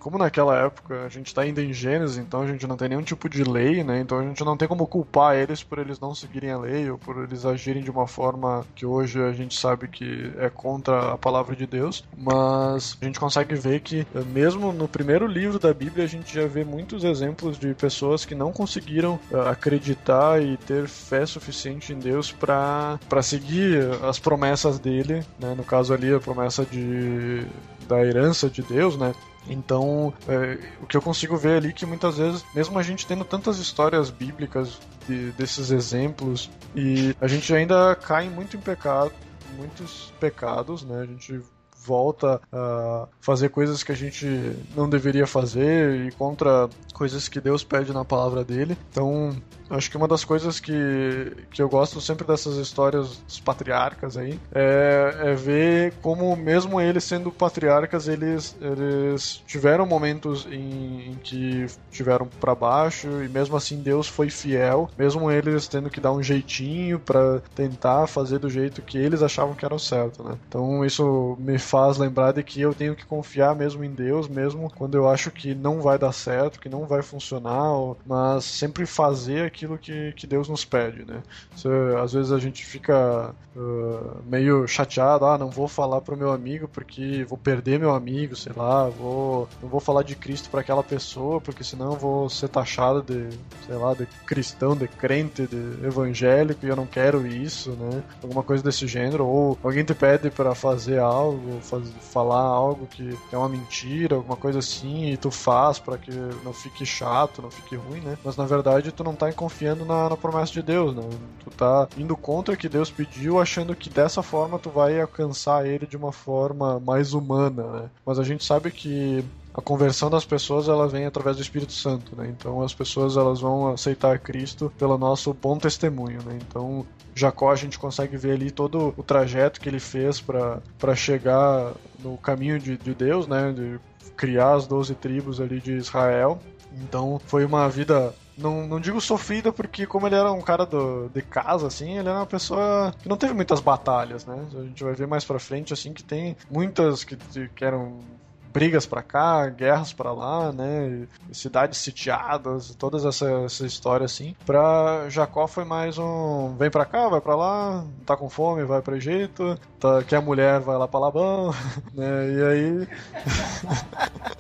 como naquela época a gente tá ainda em Gênesis, então a gente não tem nenhum tipo de lei, né? Então a gente não tem como culpar eles por eles não seguirem a lei ou por eles agirem de uma forma que hoje a gente sabe que é contra a palavra de Deus, mas a gente consegue ver que mesmo no primeiro livro da Bíblia a gente já vê muitos exemplos de pessoas que não conseguiram acreditar e ter fé suficiente em Deus para seguir as promessas dele, né? No caso ali a promessa de da herança de Deus, né? Então, é, o que eu consigo ver ali é que muitas vezes, mesmo a gente tendo tantas histórias bíblicas de, desses exemplos, e a gente ainda cai muito em pecado, muitos pecados, né? A gente volta a fazer coisas que a gente não deveria fazer e contra coisas que Deus pede na palavra dele. Então, acho que uma das coisas que, que eu gosto sempre dessas histórias dos patriarcas aí é, é ver como, mesmo eles sendo patriarcas, eles, eles tiveram momentos em, em que tiveram para baixo e mesmo assim Deus foi fiel, mesmo eles tendo que dar um jeitinho para tentar fazer do jeito que eles achavam que era o certo, né? Então isso me faz lembrar de que eu tenho que confiar mesmo em Deus, mesmo quando eu acho que não vai dar certo, que não vai funcionar, mas sempre fazer aquilo que, que Deus nos pede, né? Às vezes a gente fica uh, meio chateado, ah, não vou falar pro meu amigo porque vou perder meu amigo, sei lá, vou, não vou falar de Cristo para aquela pessoa porque senão vou ser taxado de, sei lá, de cristão, de crente, de evangélico e eu não quero isso, né? Alguma coisa desse gênero, ou alguém te pede para fazer algo, faz, falar algo que é uma mentira, alguma coisa assim, e tu faz para que não fique chato, não fique ruim, né? Mas na verdade tu não tá confiando na, na promessa de Deus, né? Tu tá indo contra o que Deus pediu, achando que dessa forma tu vai alcançar ele de uma forma mais humana, né? Mas a gente sabe que a conversão das pessoas ela vem através do Espírito Santo, né? Então as pessoas elas vão aceitar Cristo pelo nosso bom testemunho, né? Então Jacó a gente consegue ver ali todo o trajeto que ele fez para chegar no caminho de, de Deus, né? De criar as 12 tribos ali de Israel. Então foi uma vida não, não digo sofrida, porque como ele era um cara do, de casa, assim, ele era uma pessoa que não teve muitas batalhas, né? A gente vai ver mais pra frente, assim, que tem muitas que, que eram brigas para cá, guerras para lá, né? Cidades sitiadas, todas essa, essa história assim. Pra Jacó foi mais um vem para cá, vai para lá, tá com fome, vai para Egito, tá, quer mulher, vai lá para Labão, né? E aí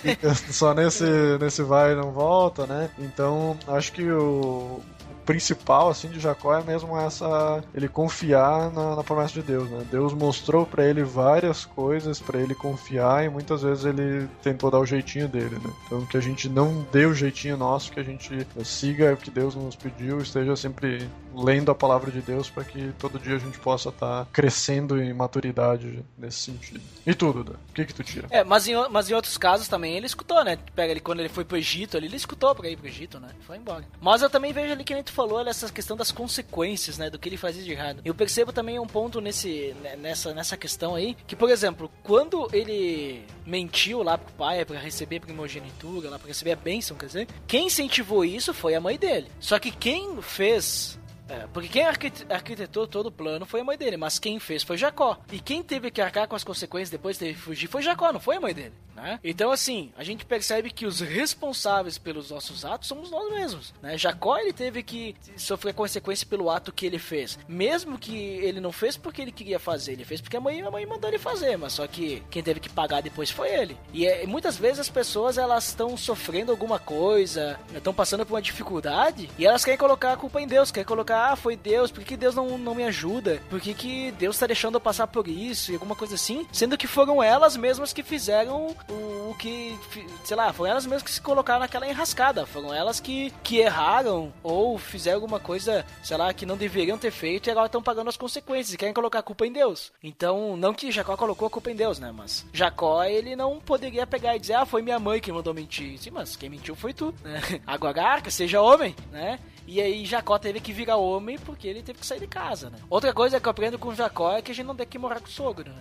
Fica só nesse nesse vai e não volta, né? Então, acho que o principal assim de Jacó é mesmo essa ele confiar na, na promessa de Deus, né? Deus mostrou para ele várias coisas para ele confiar e muitas vezes ele tentou dar o jeitinho dele, né? Então que a gente não dê o jeitinho nosso, que a gente siga o que Deus nos pediu, esteja sempre lendo a palavra de Deus para que todo dia a gente possa estar tá crescendo em maturidade nesse sentido. E tudo, Duda? O que que tu tira? É, mas em, mas em outros casos também ele escutou, né? Pega ele quando ele foi pro Egito, ali, ele escutou pra ir pro Egito, né? Foi embora. Mas eu também vejo ali que nem tu falou, essa questão das consequências, né? Do que ele fazia de errado. Eu percebo também um ponto nesse, né, nessa, nessa questão aí, que, por exemplo, quando ele mentiu lá pro pai para receber primogenitura, lá pra receber a bênção, quer dizer, quem incentivou isso foi a mãe dele. Só que quem fez é, porque quem arquitetou todo o plano foi a mãe dele, mas quem fez foi Jacó. E quem teve que arcar com as consequências depois de fugir foi Jacó, não foi a mãe dele. Né? Então, assim, a gente percebe que os responsáveis pelos nossos atos somos nós mesmos. Né? Jacó ele teve que sofrer consequência pelo ato que ele fez, mesmo que ele não fez porque ele queria fazer, ele fez porque a mãe, a mãe mandou ele fazer, mas só que quem teve que pagar depois foi ele. E é, muitas vezes as pessoas elas estão sofrendo alguma coisa, estão passando por uma dificuldade e elas querem colocar a culpa em Deus, querem colocar, ah, foi Deus, por que Deus não, não me ajuda? Por que, que Deus está deixando eu passar por isso e alguma coisa assim? Sendo que foram elas mesmas que fizeram o, o que, sei lá, foram elas mesmas que se colocaram naquela enrascada. Foram elas que, que erraram ou fizeram alguma coisa, sei lá, que não deveriam ter feito e agora estão pagando as consequências e querem colocar a culpa em Deus. Então, não que Jacó colocou a culpa em Deus, né? Mas Jacó, ele não poderia pegar e dizer, ah, foi minha mãe que mandou mentir. Sim, mas quem mentiu foi tu, né? Agora, arca, seja homem, né? E aí Jacó teve que virar homem porque ele teve que sair de casa, né? Outra coisa que eu aprendo com Jacó é que a gente não tem que morar com o sogro, né?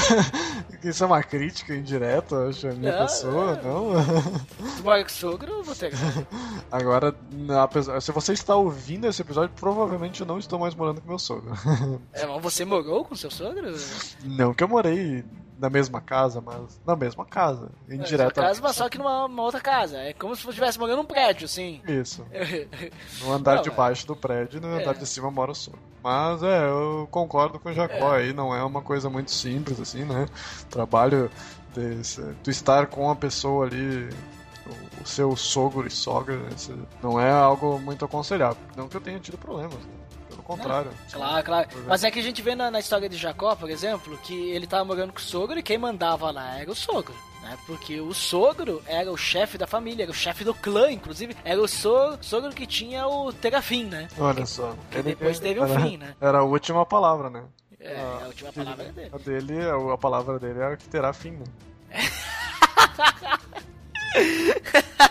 Isso é uma crítica indireta, acho, à minha Não, pessoa, não? Tu mora com o sogro, você... Agora, apesar- se você está ouvindo esse episódio, provavelmente eu não estou mais morando com meu sogro. É, mas você morou com seu sogro? Não que eu morei na mesma casa, mas na mesma casa, indiretamente. casa, mas só que numa, numa outra casa. É como se você estivesse morando num prédio, assim. Isso. No andar Não, de baixo do prédio e no É. andar de cima mora o sogro. Mas é, eu concordo com o Jacó aí, não é uma coisa muito simples assim, né? Trabalho de tu estar com a pessoa ali, o, seu sogro e sogra, né? Não é algo muito aconselhável. Não que eu tenha tido problemas, né? Contrário. Claro, claro. Mas é que a gente vê na, na história de Jacó, por exemplo, que ele tava morando com o sogro e quem mandava lá era o sogro. Né? Porque o sogro era o chefe da família, era o chefe do clã, inclusive. Era o so- sogro que tinha o Terafim, né? Olha só. Que depois teve um era, fim, né? Era a última palavra, né? É, Ah, a última palavra é dele. A dele, a, a palavra dele é que terá fim, né?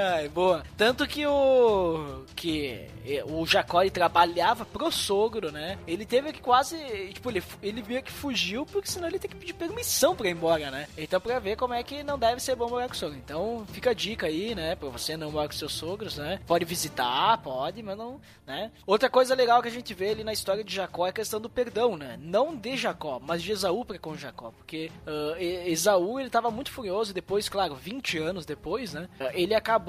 Ai, boa. Tanto que o. que o Jacó trabalhava pro sogro, né? Ele teve que quase. Tipo, ele, ele meio que fugiu, porque senão ele tem que pedir permissão pra ir embora, né? Então, pra ver como é que não deve ser bom morar com o sogro. Então, fica a dica aí, né? Pra você não morar com seus sogros, né? Pode visitar, pode, mas não. né? Outra coisa legal que a gente vê ali na história de Jacó é a questão do perdão, né? Não de Jacó, mas de Esaú pra com Jacó. Porque E- Esaú ele tava muito furioso, depois, claro, 20 anos depois, né? Ele acabou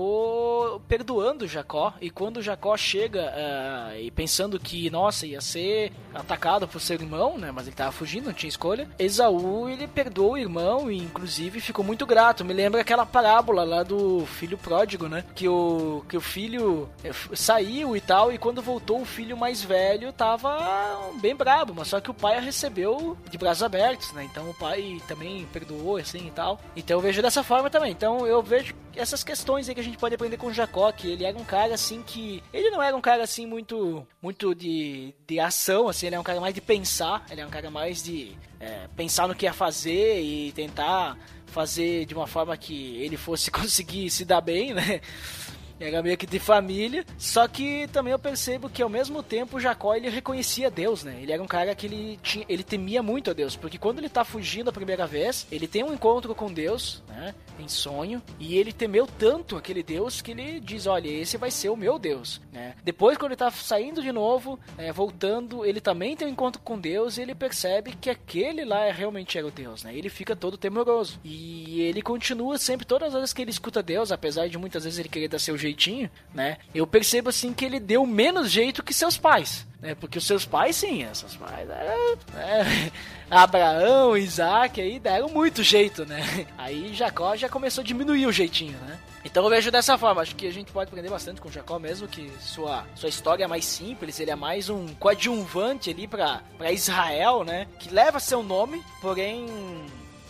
perdoando Jacó. E quando Jacó chega ah, e pensando que, nossa, ia ser atacado por seu irmão, né? Mas ele tava fugindo, não tinha escolha. Esaú ele perdoou o irmão e, inclusive, ficou muito grato. Me lembra aquela parábola lá do filho pródigo, né? Que o, que o filho eh, saiu e tal, e quando voltou, o filho mais velho tava bem brabo, mas só que o pai a recebeu de braços abertos, né? Então o pai também perdoou, assim e tal. Então eu vejo dessa forma também. Então eu vejo essas questões aí que a gente pode aprender com o Jacó, que ele era um cara assim que. Ele não era um cara assim muito. muito de, de ação, assim, ele é um cara mais de pensar, ele é um cara mais de é, pensar no que ia fazer e tentar fazer de uma forma que ele fosse conseguir se dar bem, né? Era meio que de família. Só que também eu percebo que ao mesmo tempo Jacó ele reconhecia Deus, né? Ele era um cara que ele tinha, ele temia muito a Deus, porque quando ele tá fugindo a primeira vez, ele tem um encontro com Deus, né? Em sonho, e ele temeu tanto aquele Deus que ele diz, olha, esse vai ser o meu Deus, né? Depois quando ele tá saindo de novo, é, voltando, ele também tem um encontro com Deus e ele percebe que aquele lá é realmente era o Deus, né? Ele fica todo temoroso. E ele continua sempre, todas as vezes que ele escuta Deus, apesar de muitas vezes ele querer dar seu jeitinho, né? Eu percebo assim que ele deu menos jeito que seus pais. Né, porque os seus pais, sim, seus pais eram, né, Abraão, Isaac, aí deram muito jeito, né? Aí Jacó já começou a diminuir o jeitinho, né? Então eu vejo dessa forma, acho que a gente pode aprender bastante com Jacó, mesmo que sua, sua história é mais simples, ele é mais um coadjuvante ali pra Israel, né? Que leva seu nome, porém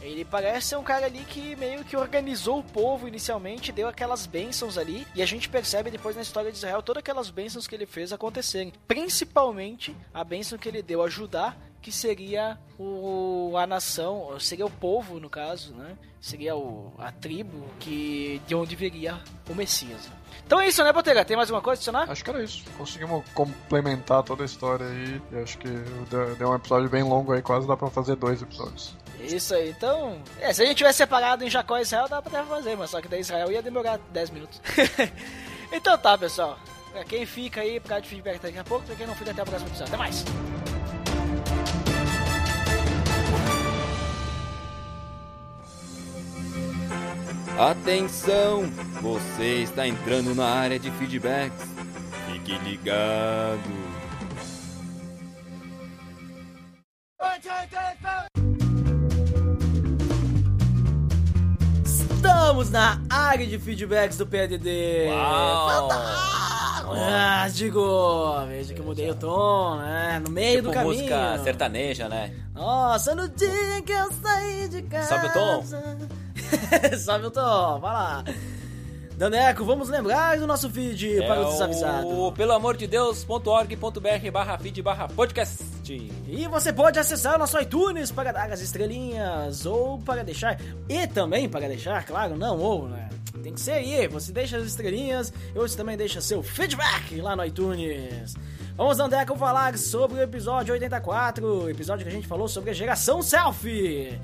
ele parece ser um cara ali que meio que organizou o povo inicialmente, deu aquelas bênçãos ali, e a gente percebe depois na história de Israel todas aquelas bênçãos que ele fez acontecerem. Principalmente a bênção que ele deu a Judá, que seria o, a nação, seria o povo no caso, né? Seria o, a tribo que de onde viria o Messias. Então é isso, né, Botega? Tem mais uma coisa a adicionar? Acho que era isso. Conseguimos complementar toda a história aí. E acho que deu deu um episódio bem longo aí, quase dá pra fazer dois episódios. Isso aí, então. É, se a gente tivesse separado em Jacó e Israel, dá pra fazer, mas só que da Israel ia demorar 10 minutos. então tá, pessoal. Pra quem fica aí, por causa de feedback daqui a pouco, pra quem não fica até o próximo episódio. Até mais! Atenção! Você está entrando na área de feedbacks. Fique ligado. Estamos na área de feedbacks do PDD! Uau! Ah, digo, veja que eu mudei o tom, né? No meio do Tipo caminho. música sertaneja, né? Nossa, no dia que eu saí de casa. Sobe o tom. Sobe o tom, vai lá. Daneco, vamos lembrar do nosso feed para os desavisados. É o pelo amor de Deus.org.br barra feed barra podcast. E você pode acessar o nosso iTunes para dar as estrelinhas ou para deixar. E também para deixar, claro, não ou, né? Tem que ser aí. Você deixa as estrelinhas e você também deixa seu feedback lá no iTunes. Vamos, Dandeco, falar sobre o episódio 84, o episódio que a gente falou sobre a geração selfie.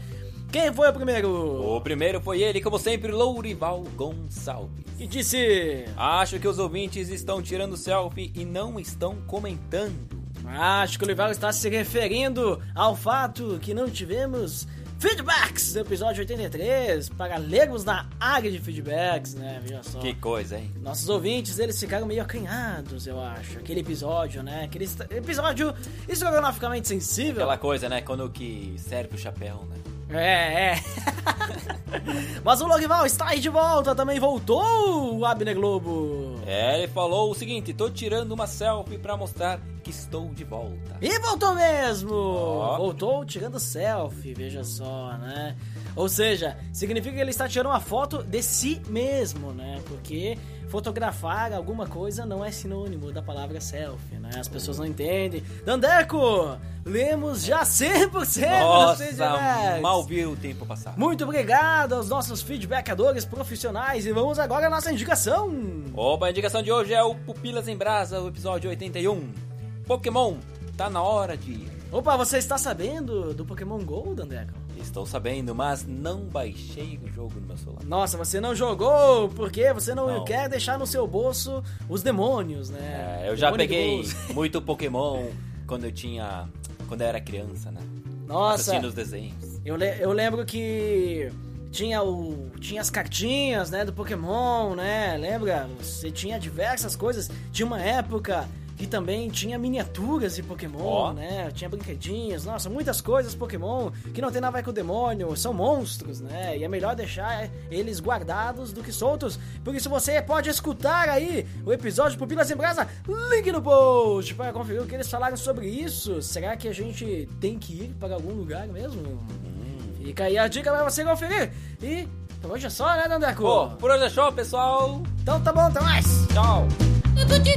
Quem foi o primeiro? O primeiro foi ele, como sempre, Lourival Gonçalves. Que disse... Acho que os ouvintes estão tirando selfie e não estão comentando. Acho que o Olival está se referindo ao fato que não tivemos feedbacks do episódio 83 para lermos na área de feedbacks, né? Veja só. Que coisa, hein? Nossos ouvintes, eles ficaram meio acanhados, eu acho. Aquele episódio, né? Aquele episódio estrogonoficamente sensível. Aquela coisa, né? Quando que serve o chapéu, né? É, é. Mas o Logival está aí de volta, também voltou o Abner Globo. É, ele falou o seguinte: tô tirando uma selfie pra mostrar que estou de volta. E voltou mesmo! Ó. Voltou tirando selfie, veja só, né? Ou seja, significa que ele está tirando uma foto de si mesmo, né? Porque fotografar alguma coisa não é sinônimo da palavra selfie, né? As pessoas não entendem. Dandeco, lemos já 100% dos Nossa, mal vi o tempo passar. Muito obrigado aos nossos feedbackadores profissionais e vamos agora à nossa indicação. Opa, a indicação de hoje é o Pupilas em Brasa, o episódio 81. Pokémon, tá na hora de ir. Opa, você está sabendo do Pokémon GO, Dandeco? Estou sabendo, mas não baixei o jogo no meu celular. Nossa, você não jogou porque você não, Não. quer deixar no seu bolso os demônios, né? É, eu já Demônio peguei muito Pokémon quando eu tinha. Quando eu era criança, né? Nossa, Assistindo os desenhos. eu, le- eu lembro que tinha o tinha as cartinhas, né, do Pokémon, né? Lembra? Você tinha diversas coisas. Tinha uma época que também tinha miniaturas de Pokémon, Ó. né? Tinha brinquedinhos, nossa, muitas coisas Pokémon que não tem nada a ver com o demônio, são monstros, né? E é melhor deixar eles guardados do que soltos. Por isso você pode escutar aí o episódio Pupilas em Brasa, link no post para conferir o que eles falaram sobre isso. Será que a gente tem que ir para algum lugar mesmo? Fica aí a dica pra você conferir. E por hoje é só, né, Dandeco? Pô, por hoje é show, pessoal. Então tá bom, até mais. Tchau. Eu tô te